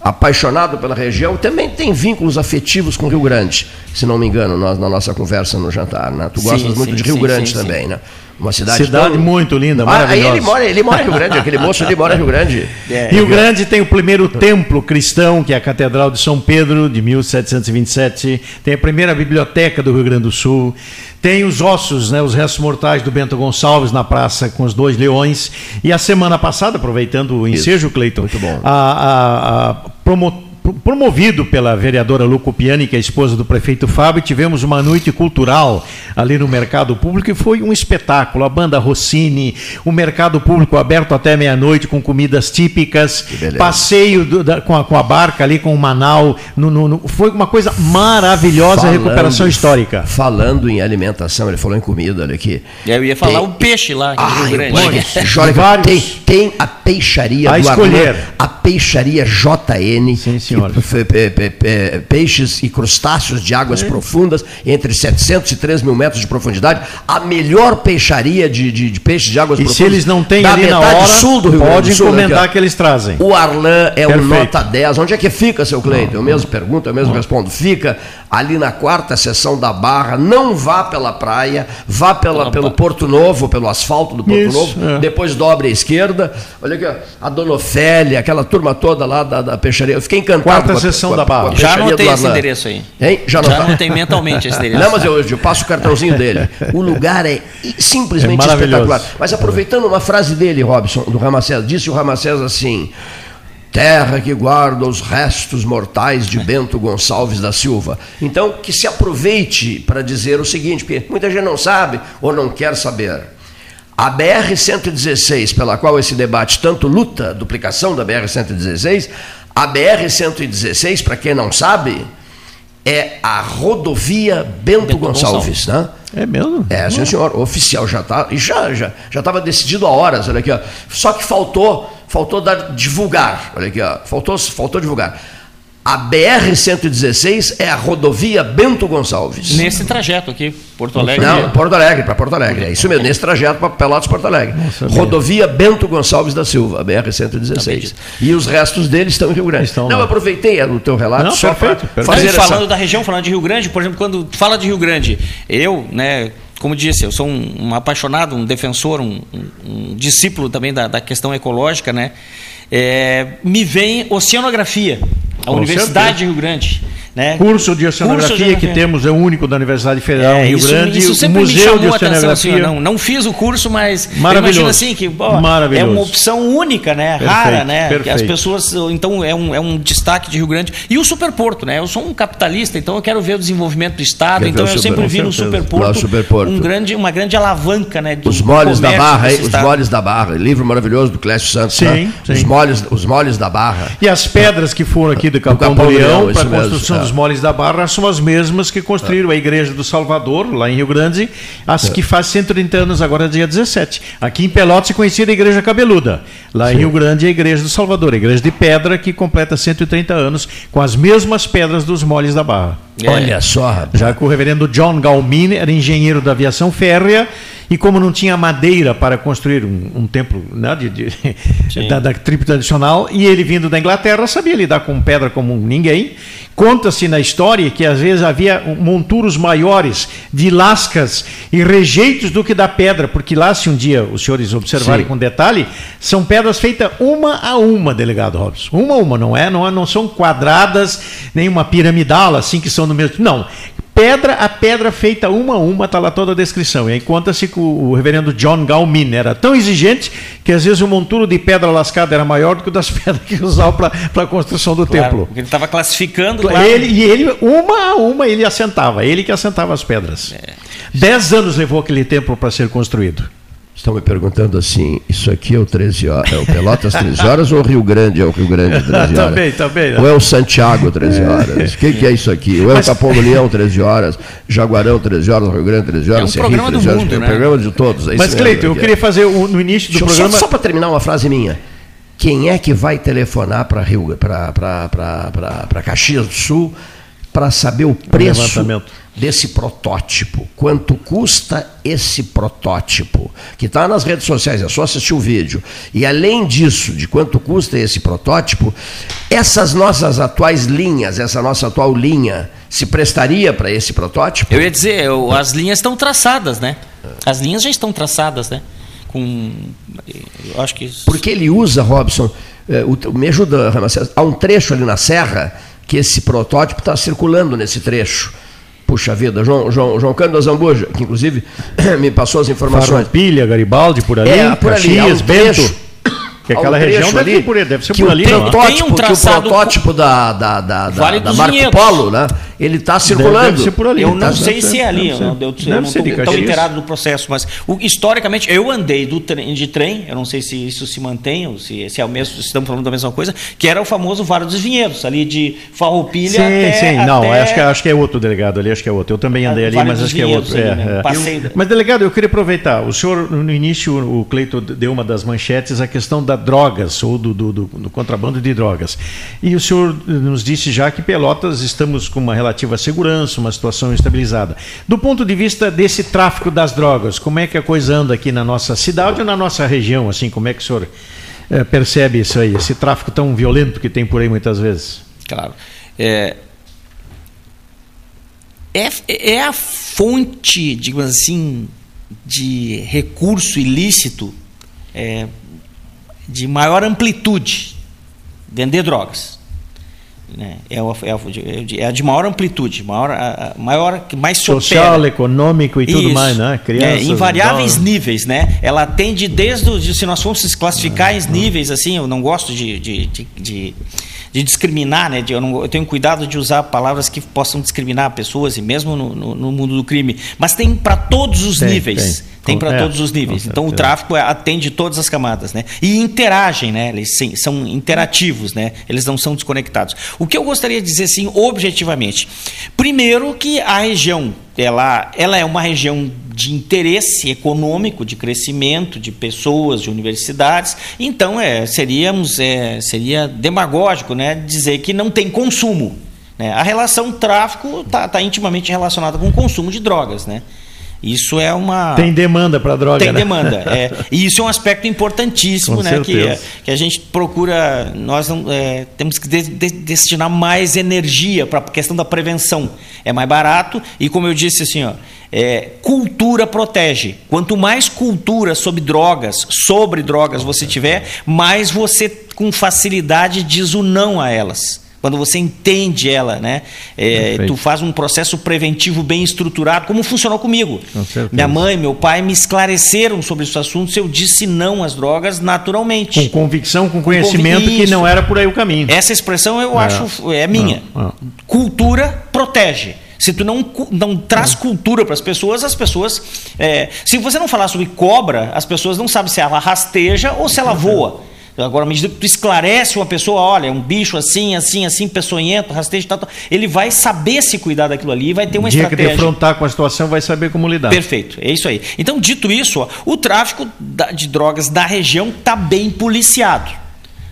Apaixonado pela região, também tem vínculos afetivos com Rio Grande, se não me engano, nós, na nossa conversa no jantar. Né? Tu Sim, gostas muito sim, de Rio sim, Grande sim, também, né? Uma cidade, Cidade tão- muito linda, Ah, aí maravilhosa. ele mora, ele mora em Rio Grande, aquele moço ali mora em Rio Grande. É. Rio Grande tem o primeiro templo cristão, que é a Catedral de São Pedro, de 1727. Tem a primeira biblioteca do Rio Grande do Sul. Tem os ossos, né, os restos mortais do Bento Gonçalves na praça com os dois leões. E a semana passada, aproveitando o ensejo, Cleiton, a, a- a promo- promovido pela vereadora Luco Piani, que é a esposa do prefeito Fábio, tivemos uma noite cultural ali no Mercado Público e foi um espetáculo. A banda Rossini, o Mercado Público aberto até meia-noite com comidas típicas, passeio do- da- com, a, com a barca ali com o Manau. no- no- no- foi uma coisa maravilhosa, a recuperação histórica. Falando em alimentação, ele falou em comida, olha aqui. Eu ia falar Tem- o peixe lá Ai, Rio Grande. Vários. tem, tem a peixaria A do escolher. Arlan, a peixaria JN, Sim, peixes e crustáceos de águas profundas, entre 700 e 3 mil metros de profundidade, a melhor peixaria de, de, de peixes de águas E se profundas. eles não têm ali na hora, sul do Rio Grande do podem Sul, aqui, ó. comentar que eles trazem. O Arlan é um Perfeito. nota 10. Onde é que fica, seu Cleiton? Eu mesmo pergunto, eu mesmo respondo. Fica ali na quarta seção da Barra. Não vá pela praia, vá pela, pelo Porto Novo, pelo asfalto do Porto Isso, Novo. é. Depois dobre à esquerda. Olha aqui, ó, a Dona Ofélia, aquela turma toda lá da, da peixaria. Eu fiquei encantado Quarta a- da Barra. Já anotei esse endereço aí. Hein? Já Já anotei mentalmente esse endereço. Não, mas eu, eu passo o cartãozinho dele. O lugar é simplesmente É espetacular. Mas aproveitando uma frase dele, Robson, do Ramacés, disse o Ramacés assim: Terra que guarda os restos mortais de Bento Gonçalves da Silva. Então, que se aproveite para dizer o seguinte, porque muita gente não sabe ou não quer saber. A BR-116, pela qual esse debate tanto luta, duplicação da BR-116, a BR-116, para quem não sabe, é a rodovia Bento, Bento Gonçalves, né? É mesmo? É, sim, senhor. O oficial já tá, e já já já estava decidido há horas, olha aqui, ó. Só que faltou, faltou dar, divulgar, olha aqui, ó. Faltou, faltou divulgar. A BR 116 é a rodovia Bento Gonçalves. Nesse trajeto aqui, Porto Alegre. Não, Porto Alegre, para Porto Alegre. É isso mesmo, nesse trajeto para Pelotas Porto Alegre. Rodovia Bento Gonçalves da Silva, a BR 116. E os restos deles estão em Rio Grande. Estão não, lá. eu aproveitei o teu relato Não, só para fazer essa falando da região, falando de Rio Grande, por exemplo, quando fala de Rio Grande, eu, né, como disse, eu sou um, um apaixonado, um defensor, um, um- um discípulo também da, da questão ecológica, né? É, me vem oceanografia, a Com Universidade certeza. de Rio Grande. Né? Curso de oceanografia, Curso de que temos é o único da Universidade Federal é, Rio isso, Grande. Isso sempre o Museu me chamou de Oceanografia. Atenção, assim, não, não fiz o curso, mas Maravilhoso. assim que é uma opção única, né? Perfeito, rara, né? Perfeito. Que as pessoas, então é um, é um destaque de Rio Grande. E o superporto, né? Eu sou um capitalista, então eu quero ver o desenvolvimento do estado, Quer então eu super, sempre vi no superporto, superporto, um grande, uma grande alavanca, né? Do, os moles da Barra, os moles da Barra, livro maravilhoso do Clécio Santos. Sim, né? sim. Os moles, os moles da Barra. E as pedras que foram aqui do Capão, do Leão para a construção dos moles da Barra são as mesmas que construíram a Igreja do Salvador, lá em Rio Grande, as que faz 130 anos, agora dia 17. Aqui em Pelotas é conhecida a Igreja Cabeluda. Lá Sim. em Rio Grande é a Igreja do Salvador, a Igreja de Pedra, que completa 130 anos, com as mesmas pedras dos moles da Barra. É. Olha só, rapaz. Já que o reverendo John Galmini era engenheiro da aviação férrea e como não tinha madeira para construir um, um templo né, de, de da, da tribo tradicional, e ele vindo da Inglaterra sabia lidar com pedra como ninguém. Conta-se na história que às vezes havia monturos maiores de lascas e rejeitos do que da pedra, porque lá, se um dia os senhores observarem Sim. com detalhe, são pedras feitas uma a uma, delegado Robson. Uma a uma, não é? Não, não são quadradas, nem uma piramidal assim que são no mesmo. Não pedra a pedra feita uma a uma, está lá toda a descrição. E aí conta-se que o, reverendo John Galmin era tão exigente que às vezes o monturo de pedra lascada era maior do que o das pedras que usava para a construção do claro, templo. Porque ele estava classificando. Claro. Ele, e ele, uma a uma, ele assentava, ele que assentava as pedras. É. Dez anos levou aquele templo para ser construído. Estão me perguntando assim, isso aqui é o 13 horas, é o Pelotas 13 horas ou o Rio Grande é o Rio Grande 13 horas? também, também. Ou é o Santiago 13 horas? O que, que, é isso aqui? Ou é o Capão do Leão 13 horas, Jaguarão 13 horas, Rio Grande 13 horas, é um programa do mundo, é um programa de todos. É Mas, Cleiton, eu queria fazer no início do programa... Só, só para terminar uma frase minha. Quem é que vai telefonar para Caxias do Sul para saber o preço desse protótipo. Quanto custa esse protótipo? Que está nas redes sociais, é só assistir o vídeo. E além disso, de quanto custa esse protótipo, essas nossas atuais linhas, essa nossa atual linha, se prestaria para esse protótipo? Eu ia dizer, eu, as linhas estão traçadas, né? As linhas já estão traçadas, né? Com, eu acho que porque ele usa Robson, eh, me ajuda, há um trecho ali na serra que esse protótipo está circulando nesse trecho. Puxa vida, João, João, João Cândido Zambuja, que inclusive me passou as informações. Farroupilha, Garibaldi, por ali, é, por Caxias, ali, um Bento. Trecho, que aquela região deve, ali, por, deve ser que por ali. O protótipo, um que o protótipo da, da, da, vale da, da Marco Polo, né? ele está circulando. Deve, ser por ali. Eu não tá, sei se é ali, eu não, eu, eu não estou tão inteirado do processo, mas o, historicamente eu andei do trem, de trem, eu não sei se isso se mantém, ou se, se é o mesmo, se estamos falando da mesma coisa, que era o famoso Vale dos Vinhedos, ali de Farroupilha sim, até... Sim, sim, não, acho que, acho que é outro delegado ali, acho que é outro. Eu também andei ali, mas acho que é outro. Ali, é, né? é. Mas, delegado, eu queria aproveitar, o senhor, no início, o Cleito deu uma das manchetes, a questão da drogas, ou do, do, do, do contrabando de drogas. E o senhor nos disse já que Pelotas estamos com uma relativa segurança, uma situação estabilizada. Do ponto de vista desse tráfico das drogas, como é que a coisa anda aqui na nossa cidade ou na nossa região? Assim, como é que o senhor é, percebe isso aí, esse tráfico tão violento que tem por aí muitas vezes? Claro. É, é, é a fonte, digamos assim, de recurso ilícito é, de maior amplitude vender drogas. Né? É, o, é, é, a de maior amplitude, maior, a, maior que mais social, opera. econômico e tudo Isso. mais, né? Crianças, é, em variáveis níveis, né? Ela atende desde se nós formos classificar em níveis assim, eu não gosto de, de, de, de de discriminar, né? De, eu, não, eu, tenho cuidado de usar palavras que possam discriminar pessoas e mesmo no, no, no mundo do crime, mas tem para todos os tem, níveis. Tem, tem para é, todos os níveis. Então o tráfico é, atende todas as camadas, né? E interagem, né? Eles são interativos, né? Eles não são desconectados. O que eu gostaria de dizer, assim, objetivamente, primeiro que a região ela, ela é uma região de interesse econômico, de crescimento de pessoas, de universidades. Então, é, seríamos, é, seria demagógico né, dizer que não tem consumo. Né? A relação tráfico está tá intimamente relacionada com o consumo de drogas. Né? Isso é uma. Tem demanda para droga. Tem né? demanda. É. E isso é um aspecto importantíssimo, né? Que, que a gente procura. Nós não, é, temos que de, de, destinar mais energia para a questão da prevenção. É mais barato e, como eu disse assim, ó, é, cultura protege. Quanto mais cultura sobre drogas, sobre drogas você tiver, mais você com facilidade diz o não a elas. Quando você entende ela, né? É, tu faz um processo preventivo bem estruturado, como funcionou comigo. Com Minha mãe, meu pai me esclareceram sobre esse assunto. Eu disse não às drogas naturalmente. Com convicção, com conhecimento que não era por aí o caminho. Essa expressão eu é. acho é minha. É. Cultura protege. Se tu não, não traz cultura para as pessoas, as pessoas. É, se você não falar sobre cobra, as pessoas não sabem se ela rasteja ou se ela voa. Agora, à medida que tu esclarece uma pessoa, olha, é um bicho assim, assim, assim, peçonhento, rastejo, tal, tal, ele vai saber se cuidar daquilo ali vai ter uma Dia estratégia. que defrontar com a situação, vai saber como lidar. Perfeito, é isso aí. Então, dito isso, ó, o tráfico de drogas da região está bem policiado.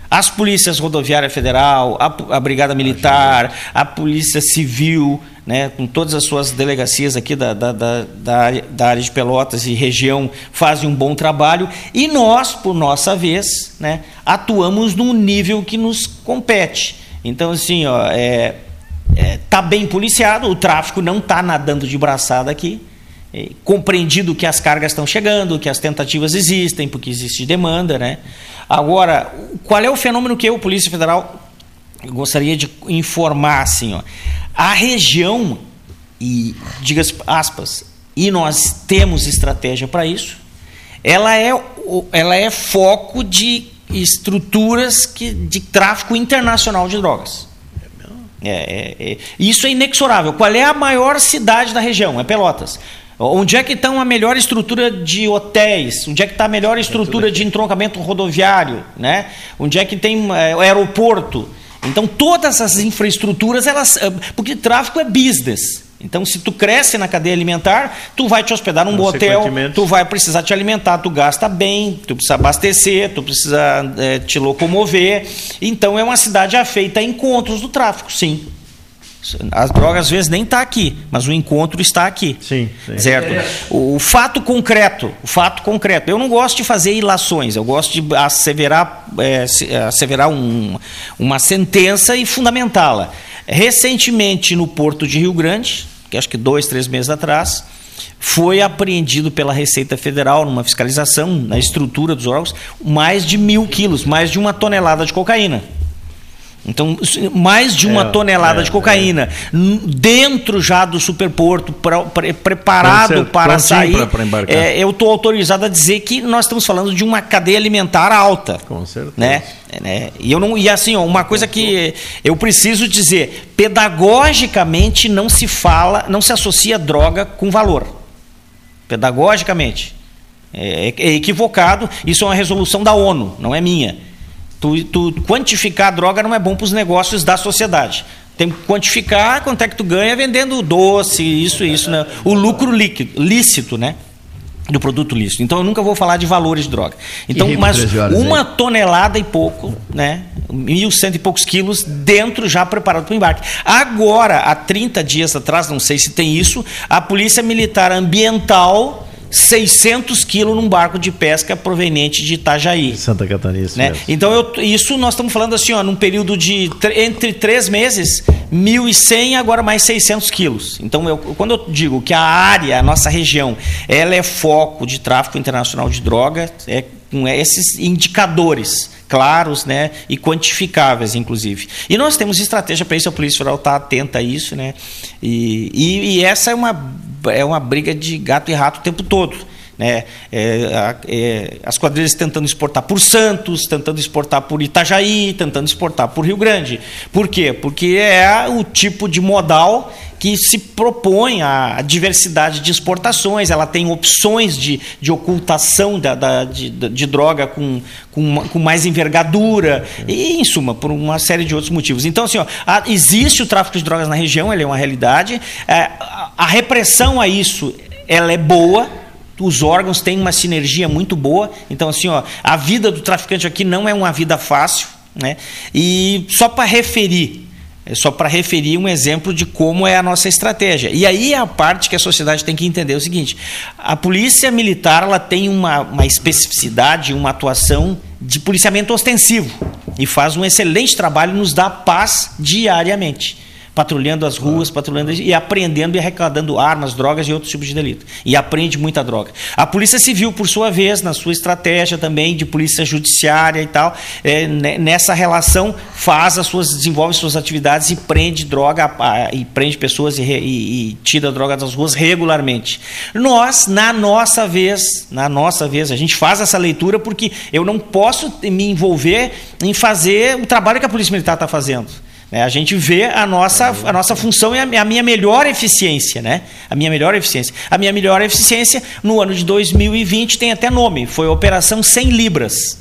As polícias rodoviária federal, a, a Brigada Militar, a Polícia Civil, né, com todas as suas delegacias aqui da, da, da, da, área de Pelotas e região, fazem um bom trabalho e nós, por nossa vez, né, atuamos num nível que nos compete. Então, assim, ó, é, é, tá bem policiado, o tráfico não está nadando de braçada aqui, é, compreendido que as cargas estão chegando, que as tentativas existem, porque existe demanda. Né? Agora, qual é o fenômeno que eu, Polícia Federal, gostaria de informar assim, ó. A região e diga aspas, e nós temos estratégia para isso. Ela é ela é foco de estruturas que, de tráfico internacional de drogas. É, é, é, isso é inexorável. Qual é a maior cidade da região? É Pelotas. Onde é que está uma melhor estrutura de hotéis? Onde é que está a melhor estrutura de entroncamento rodoviário? Né? Onde é que tem é, aeroporto? Então todas as infraestruturas, elas, eh, porque tráfico é business. Então, se tu cresce na cadeia alimentar, tu vai te hospedar num bom hotel, tu vai precisar te alimentar, tu gasta bem, tu precisa abastecer, tu precisa é, te locomover. Então, é uma cidade afeita a encontros do tráfico, sim. As drogas às vezes nem está aqui, mas o encontro está aqui. Sim. sim. Certo? O, o, fato concreto, o fato concreto. Eu não gosto de fazer ilações, eu gosto de asseverar, é, asseverar um, uma sentença e fundamentá-la. Recentemente, no Porto de Rio Grande, que acho que dois, três meses atrás, foi apreendido pela Receita Federal, numa fiscalização, na estrutura dos órgãos, mais de mil quilos, mais de uma tonelada de cocaína. Então, mais de uma é, tonelada é, de cocaína é. dentro já do superporto, pra, pra, preparado para sair. Pra, é, eu estou autorizado a dizer que nós estamos falando de uma cadeia alimentar alta. Com certeza. Né? né? E, eu não, e assim, ó, uma coisa que eu preciso dizer: pedagogicamente não se fala, não se associa droga com valor. Pedagogicamente. É, é equivocado, isso é uma resolução da ONU, não é minha. Tu, tu quantificar a droga não é bom para os negócios da sociedade. Tem que quantificar quanto é que tu ganha vendendo doce, isso e isso, né? O lucro líquido, lícito, né? Do produto lícito. Então eu nunca vou falar de valores de droga. Então, mas uma tonelada e pouco, né? Mil cento e poucos quilos dentro já preparado para o embarque. Agora, há 30 dias atrás, não sei se tem isso, a Polícia Militar Ambiental 600 quilos num barco de pesca proveniente de Itajaí. Santa Catarina. Né? Então, eu, isso nós estamos falando assim, ó, num período de entre três meses, 1.100 agora mais 600 quilos. Então, eu, quando eu digo que a área, a nossa região, ela é foco de tráfico internacional de droga, é com esses indicadores claros né, e quantificáveis, inclusive. E nós temos estratégia para isso, a Polícia Federal está atenta a isso. Né? E, e, e, essa é uma, é uma briga de gato e rato o tempo todo. Né? É, é, as quadrilhas tentando exportar por Santos, tentando exportar por Itajaí, tentando exportar por Rio Grande. Por quê? Porque é o tipo de modal que se propõe a, diversidade de exportações, ela tem opções de, de ocultação da, da de, de, droga com, com, com, mais envergadura, e, em suma, por uma série de outros motivos. Então, assim, ó, existe o tráfico de drogas na região, ele é uma realidade, é, a, a repressão a isso ela é boa, os órgãos têm uma sinergia muito boa. Então, assim, ó, a vida do traficante aqui não é uma vida fácil. Né? E só para referir é só para referir um exemplo de como é a nossa estratégia. E aí é a parte que a sociedade tem que entender o seguinte: a polícia militar ela tem uma, uma especificidade, uma atuação de policiamento ostensivo e faz um excelente trabalho, nos dá paz diariamente. Patrulhando as ruas, patrulhando e apreendendo e arrecadando armas, drogas e outros tipos de delito. E aprende muita droga. A Polícia Civil, por sua vez, na sua estratégia também de polícia judiciária e tal, é, nessa relação faz as suas desenvolve suas atividades e prende droga e prende pessoas e, e, e tira droga das ruas regularmente. Nós, na nossa vez, na nossa vez, a gente faz essa leitura porque eu não posso me envolver em fazer o trabalho que a Polícia Militar está fazendo. É, a gente vê a nossa, a nossa função e a, a, minha melhor eficiência, né? A minha melhor eficiência. A minha melhor eficiência no ano de 2020 tem até nome, foi a Operação 100 Libras.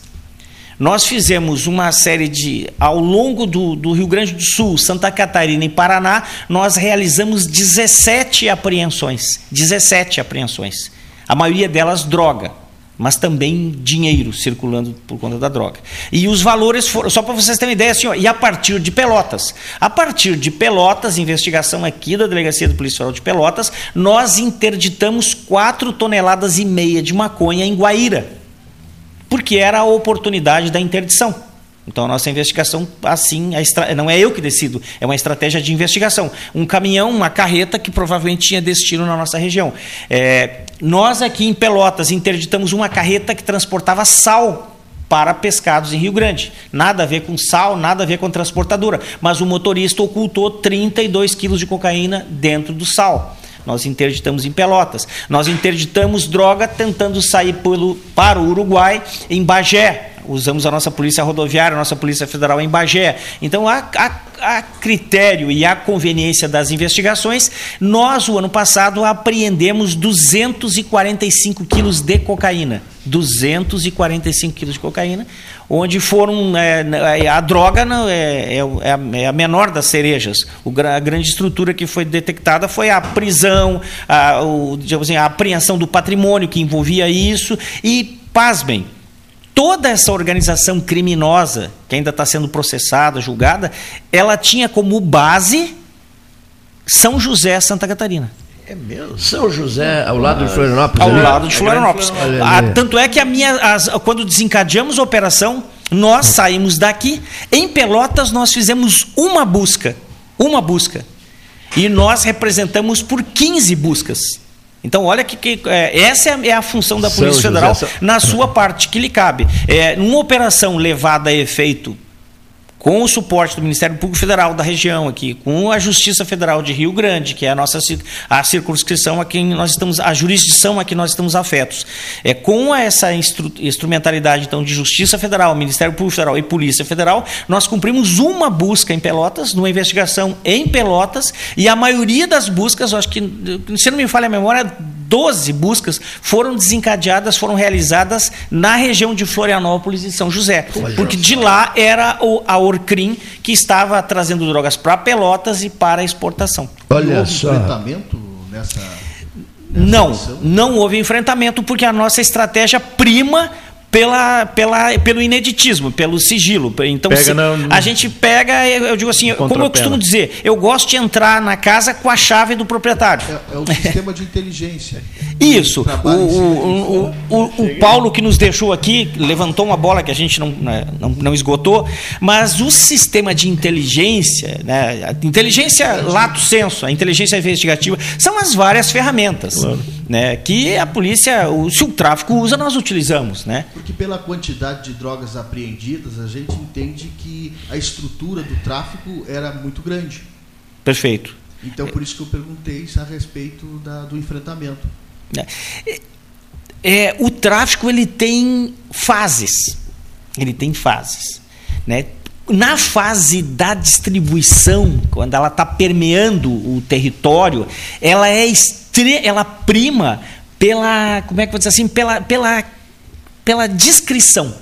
Nós fizemos uma série de. Ao longo do, do Rio Grande do Sul, Santa Catarina e Paraná, nós realizamos 17 apreensões. 17 apreensões. A maioria delas droga mas também dinheiro circulando por conta da droga. E os valores foram, só para vocês terem uma ideia, assim, ó, e a partir de Pelotas. A partir de Pelotas, investigação aqui da Delegacia do Polícia Federal de Pelotas, nós interditamos 4 toneladas e meia de maconha em Guaíra, porque era a oportunidade da interdição. Então a nossa investigação, assim, estra... não é eu que decido, é uma estratégia de investigação. Um caminhão, uma carreta que provavelmente tinha destino na nossa região. É... nós aqui em Pelotas interditamos uma carreta que transportava sal para pescados em Rio Grande. Nada a ver com sal, nada a ver com transportadora. Mas o motorista ocultou 32 quilos de cocaína dentro do sal. Nós interditamos em Pelotas. Nós interditamos droga tentando sair pelo, para o Uruguai, em Bagé usamos a nossa polícia rodoviária, a nossa polícia federal em Bagé. Então, a, a, a, critério e a conveniência das investigações, nós, o ano passado, apreendemos 245 quilos de cocaína. 245 quilos de cocaína, onde foram. É, é a droga não, é, é, é, é, a, menor das cerejas. O, a grande estrutura que foi detectada foi a prisão, a, o, assim, a apreensão do patrimônio que envolvia isso, e, pasmem, toda essa organização criminosa que ainda está sendo processada, julgada, ela tinha como base São José, Santa Catarina. É mesmo? São José, ao lado de Florianópolis? Ao ali? lado de Florianópolis. Ah, tanto é que a minha, as, quando desencadeamos a operação, nós saímos daqui. Em Pelotas, nós fizemos uma busca. Uma busca. E nós representamos por 15 buscas. Então, olha que, que é, essa é a, é função da Polícia São Federal José. na sua parte que lhe cabe. É, numa operação levada a efeito com o suporte do Ministério Público Federal da região aqui, com a Justiça Federal de Rio Grande, que é a nossa a circunscrição a quem nós estamos, a jurisdição a que nós estamos afetos. É com essa instru, instrumentalidade então de Justiça Federal, Ministério Público Federal e Polícia Federal, nós cumprimos uma busca em Pelotas, numa investigação em Pelotas, e a maioria das buscas, acho que se não me falha a memória, 12 buscas foram desencadeadas, foram realizadas na região de Florianópolis e São José, porque de lá era a Orcrim que estava trazendo drogas para Pelotas e para exportação. Olha houve só. enfrentamento nessa, nessa não, não houve enfrentamento porque a nossa estratégia prima pela, pela, pelo ineditismo, pelo sigilo. Então, se, a gente pega, eu digo assim, como eu costumo dizer, eu gosto de entrar na casa com a chave do proprietário. É, é o sistema de inteligência. Isso. O, o, o, o, Paulo que nos deixou aqui levantou uma bola que a gente não, né, não, não esgotou, mas o sistema de inteligência, né, a inteligência lato senso, a inteligência investigativa, são as várias ferramentas claro. né, que a polícia, se o tráfico usa, nós utilizamos. Né? Porque pela quantidade de drogas apreendidas, a gente entende que a estrutura do tráfico era muito grande. Perfeito. Então, por isso que eu perguntei a respeito da, do enfrentamento. É, é, o tráfico ele tem fases. Ele tem fases. Né? Na fase da distribuição, quando ela está permeando o território, ela é ela prima pela, como é que vou dizer assim, pela, pela pela descrição,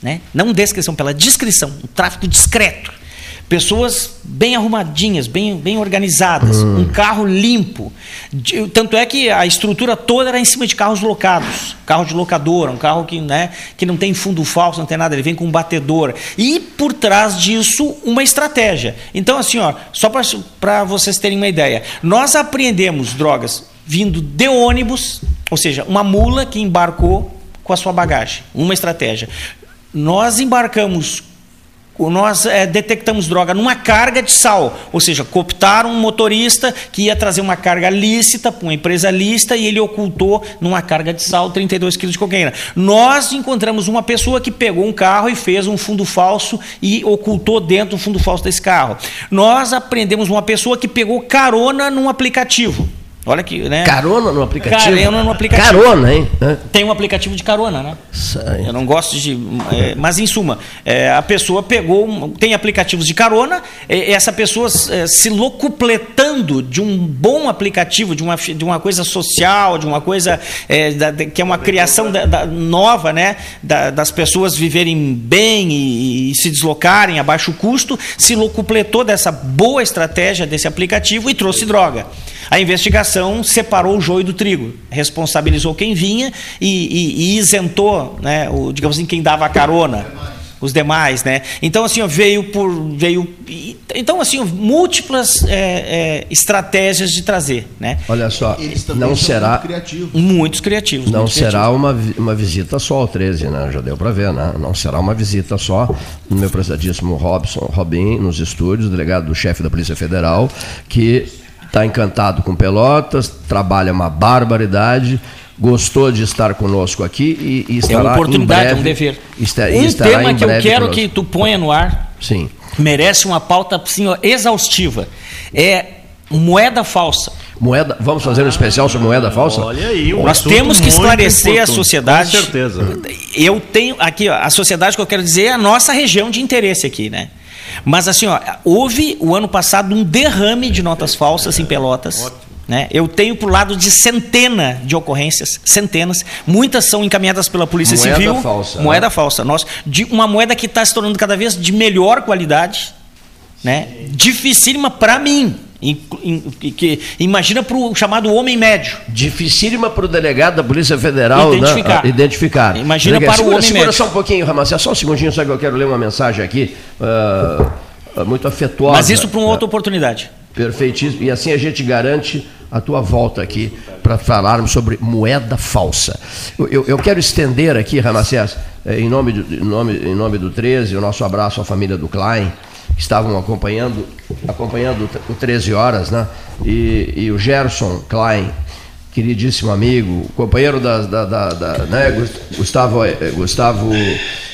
né? não descrição, pela descrição, um tráfico discreto. Pessoas bem arrumadinhas, bem, bem organizadas, uhum. um carro limpo. Tanto é que a estrutura toda era em cima de carros locados. Carro de locadora, um carro que, né, que não tem fundo falso, não tem nada, ele vem com um batedor. E por trás disso, uma estratégia. Então, assim, ó, só para vocês terem uma ideia, nós apreendemos drogas vindo de ônibus, ou seja, uma mula que embarcou com a sua bagagem. Uma estratégia. Nós embarcamos nós é, detectamos droga numa carga de sal, ou seja, cooptaram um motorista que ia trazer uma carga lícita para uma empresa lícita e ele ocultou numa carga de sal 32 quilos de cocaína. Nós encontramos uma pessoa que pegou um carro e fez um fundo falso e ocultou dentro do fundo falso desse carro. Nós aprendemos uma pessoa que pegou carona num aplicativo. Olha aqui, né? Carona no aplicativo? Carona no aplicativo. Carona, hein? Tem um aplicativo de carona, né? Eu não gosto de. É, mas, em suma, é, a pessoa pegou. Tem aplicativos de carona, é, essa pessoa é, se locupletando de um bom aplicativo, de uma, de uma coisa social, de uma coisa é, da, que é uma criação da, da, nova, né? Da, das pessoas viverem bem e, e se deslocarem a baixo custo, se locupletou dessa boa estratégia desse aplicativo e trouxe droga. A investigação separou o joio do trigo, responsabilizou quem vinha e, e, e isentou, né, o, digamos assim, quem dava a carona os demais, né? Então assim veio por veio então assim múltiplas é, é, estratégias de trazer, né? Olha só, não será muito criativos. muitos criativos. Não muito será criativos. uma uma visita só ao 13, né? Já deu para ver, né? Não será uma visita só no meu prezadíssimo Robson Robin nos estúdios, delegado do chefe da Polícia Federal, que está encantado com Pelotas, trabalha uma barbaridade, gostou de estar conosco aqui e, e estará É uma oportunidade, breve, é um dever. Está, um tema que eu quero conosco. que tu ponha no ar. Sim. Merece uma pauta assim, ó, exaustiva. É moeda falsa. Moeda, vamos fazer um especial sobre moeda falsa? Olha aí, um Nós temos que esclarecer a sociedade. Com certeza. Eu tenho aqui, ó, a sociedade que eu quero dizer é a nossa região de interesse aqui, né? Mas assim, ó, houve o ano passado um derrame de notas falsas em Pelotas. Né? Eu tenho para o lado de centena de ocorrências, centenas. Muitas são encaminhadas pela Polícia Moeda Civil. falsa, moeda né? falsa. Nós, de uma moeda que está se tornando cada vez de melhor qualidade. Né? Dificílima para mim. Em- em- que, imagina para o chamado homem médio. Dificílima para o delegado da Polícia Federal né, Identificar. ah, identificar. Imagina Delegado, para o segura, homem segura médio. só um pouquinho, Ramacé, só um segundinho, só que eu quero ler uma mensagem aqui, ah, muito afetuosa. Mas isso para uma outra oportunidade. Perfeitíssimo. E assim a gente garante a tua volta aqui para falarmos sobre moeda falsa. Eu, eu- eu quero estender aqui, Ramacés, eh, em nome, do, em, nome, em nome do 13, o nosso abraço à família do Klein, estavam acompanhando, acompanhando o 13 Horas, né? E, e o Gerson Klein, queridíssimo amigo, companheiro da, da, da- da, né, Gus- Gustavo, eh, Gustavo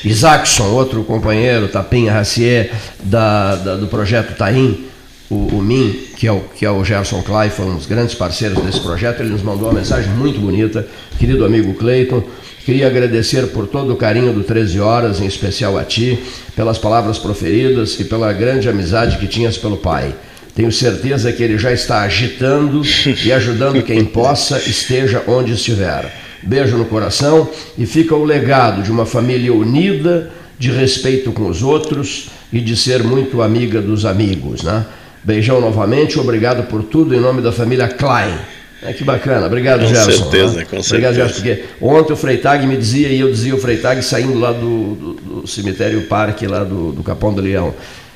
Isaacson, outro companheiro, Tapinha Racier, da, da- do projeto Taim, o, o Min, que é o, que é o Gerson Clay, foram os grandes parceiros desse projeto, ele nos mandou uma mensagem muito bonita, querido amigo Cleiton, queria agradecer por todo o carinho do 13 Horas, em especial a ti, pelas palavras proferidas e pela grande amizade que tinhas pelo pai. Tenho certeza que ele já está agitando e ajudando quem possa, esteja onde estiver. Beijo no coração e fica o legado de uma família unida, de respeito com os outros e de ser muito amiga dos amigos. Né? Beijão novamente, obrigado por tudo em nome da família Klein. É, que bacana, obrigado, Com Gerson. certeza, né? com Obrigado, certeza. Gerson, porque ontem o Freitag me dizia e eu dizia o Freitag saindo lá do, do- do cemitério Parque, lá do, do Capão do Leão.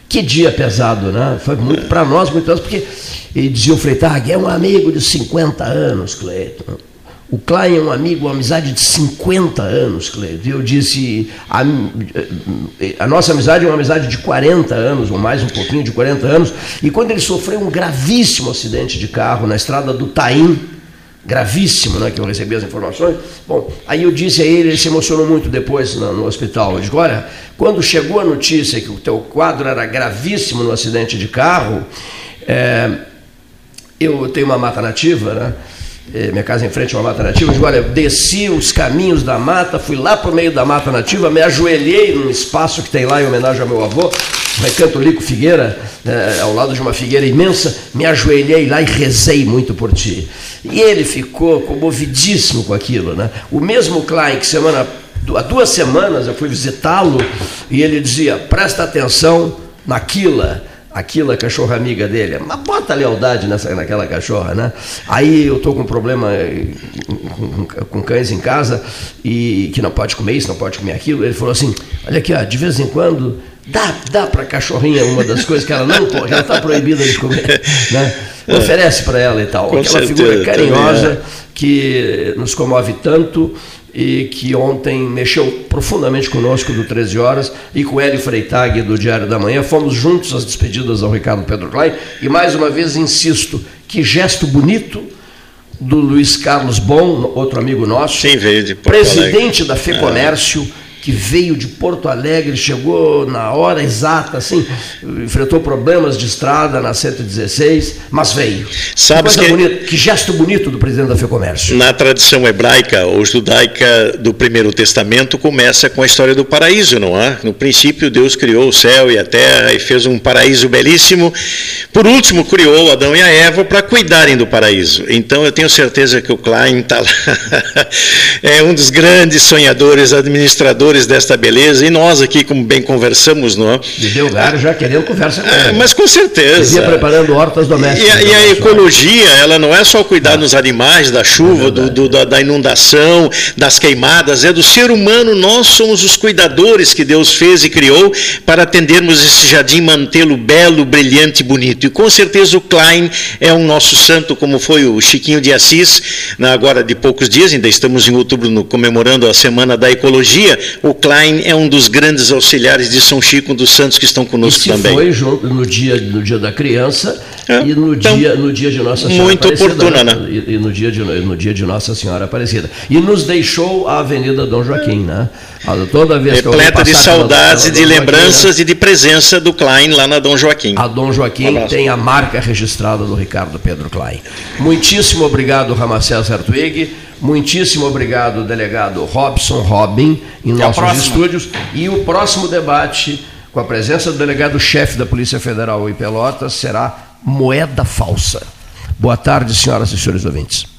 Que dia pesado, né? Foi muito para nós, muito porque ele dizia o Freitag, é um amigo de 50 anos, Cleiton. O Klein é um amigo, uma amizade de 50 anos, Cleiton. E eu disse, a, a nossa amizade é uma amizade de 40 anos, ou mais um pouquinho de 40 anos. E quando ele sofreu um gravíssimo acidente de carro na estrada do Taim, gravíssimo, né, que eu recebi as informações. Bom, aí eu disse a ele, ele se emocionou muito depois no, no hospital. Eu digo, olha, quando chegou a notícia que o teu quadro era gravíssimo no acidente de carro, é, eu tenho uma mata nativa, né? Eh, Minha casa em frente a uma mata nativa. Eu digo, olha, desci os caminhos da mata, fui lá para o meio da mata nativa, me ajoelhei num espaço que tem lá em homenagem ao meu avô, Recanto Lico Figueira, eh, ao lado de uma figueira imensa, me ajoelhei lá e rezei muito por ti. E ele ficou comovidíssimo com aquilo. Né? O mesmo Klein, que semana, há duas semanas eu fui visitá-lo, e ele dizia, presta atenção naquila aquela cachorra amiga dele. Mas bota lealdade nessa, naquela cachorra, né? Aí eu tô com um problema eh, com, com- cães em casa e que não pode comer isso, não pode comer aquilo. Ele falou assim: olha aqui, ó, de vez em quando dá, dá para cachorrinha uma das coisas que ela não pode, ela está proibida de comer, né? Oferece para ela e tal. Com Aquela certeza, figura carinhosa é. que nos comove tanto e que ontem mexeu profundamente conosco do 13 horas e com Hélio Freitag do Diário da Manhã. Fomos juntos às despedidas ao Ricardo Pedro Klein e mais uma vez insisto, que gesto bonito do Luiz Carlos Bom, outro amigo nosso, Sim, veio de Porto presidente Alegre. da FEComércio, que veio de Porto Alegre, chegou na hora exata, assim, enfrentou problemas de estrada na 116, mas veio. Sabes coisa que- bonita, que gesto bonito do presidente da FEComércio. Na tradição hebraica ou judaica do Primeiro Testamento começa com a história do paraíso, não é? No princípio Deus criou o céu e a terra e fez um paraíso belíssimo. Por último criou Adão e a Eva para cuidarem do paraíso. Então eu tenho certeza que o Klein está lá. é um dos grandes sonhadores, administradores desta beleza e nós aqui, como bem conversamos, não é? Me deu galho já querendo conversa com ele. mas com certeza. Preparando hortas E domésticas. a, e a né, ecologia, ela não é só cuidar dos animais, da chuva, do- do- da, da inundação, das queimadas, é do ser humano. Nós somos os cuidadores que Deus fez e criou para atendermos esse jardim, mantê-lo belo, brilhante e bonito. E com certeza o Klein é um nosso santo, como foi o Chiquinho de Assis, na- agora de poucos dias, ainda estamos em outubro no- comemorando a Semana da Ecologia. O Klein é um dos grandes auxiliares de São Chico, um dos santos que estão E conosco se também. foi junto no dia, no dia da criança É, e no, então, dia, no dia de Nossa Senhora muito Aparecida. oportuna, né? E, e no, dia de, no dia de Nossa Senhora Aparecida. E nos deixou a Avenida Dom Joaquim, né? Toda vez que eu Repleta de saudades de Dom Joaquim, lembranças e de presença do Klein lá na Dom Joaquim. né? A Dom Joaquim tem a marca registrada do Ricardo Pedro Klein. Muitíssimo obrigado, Ramacés Hartwig. Muitíssimo obrigado, delegado Robson Robin, em Até nossos estúdios. E o próximo debate, com a presença do delegado-chefe da Polícia Federal em Pelotas, será moeda falsa. Boa tarde, senhoras e senhores ouvintes.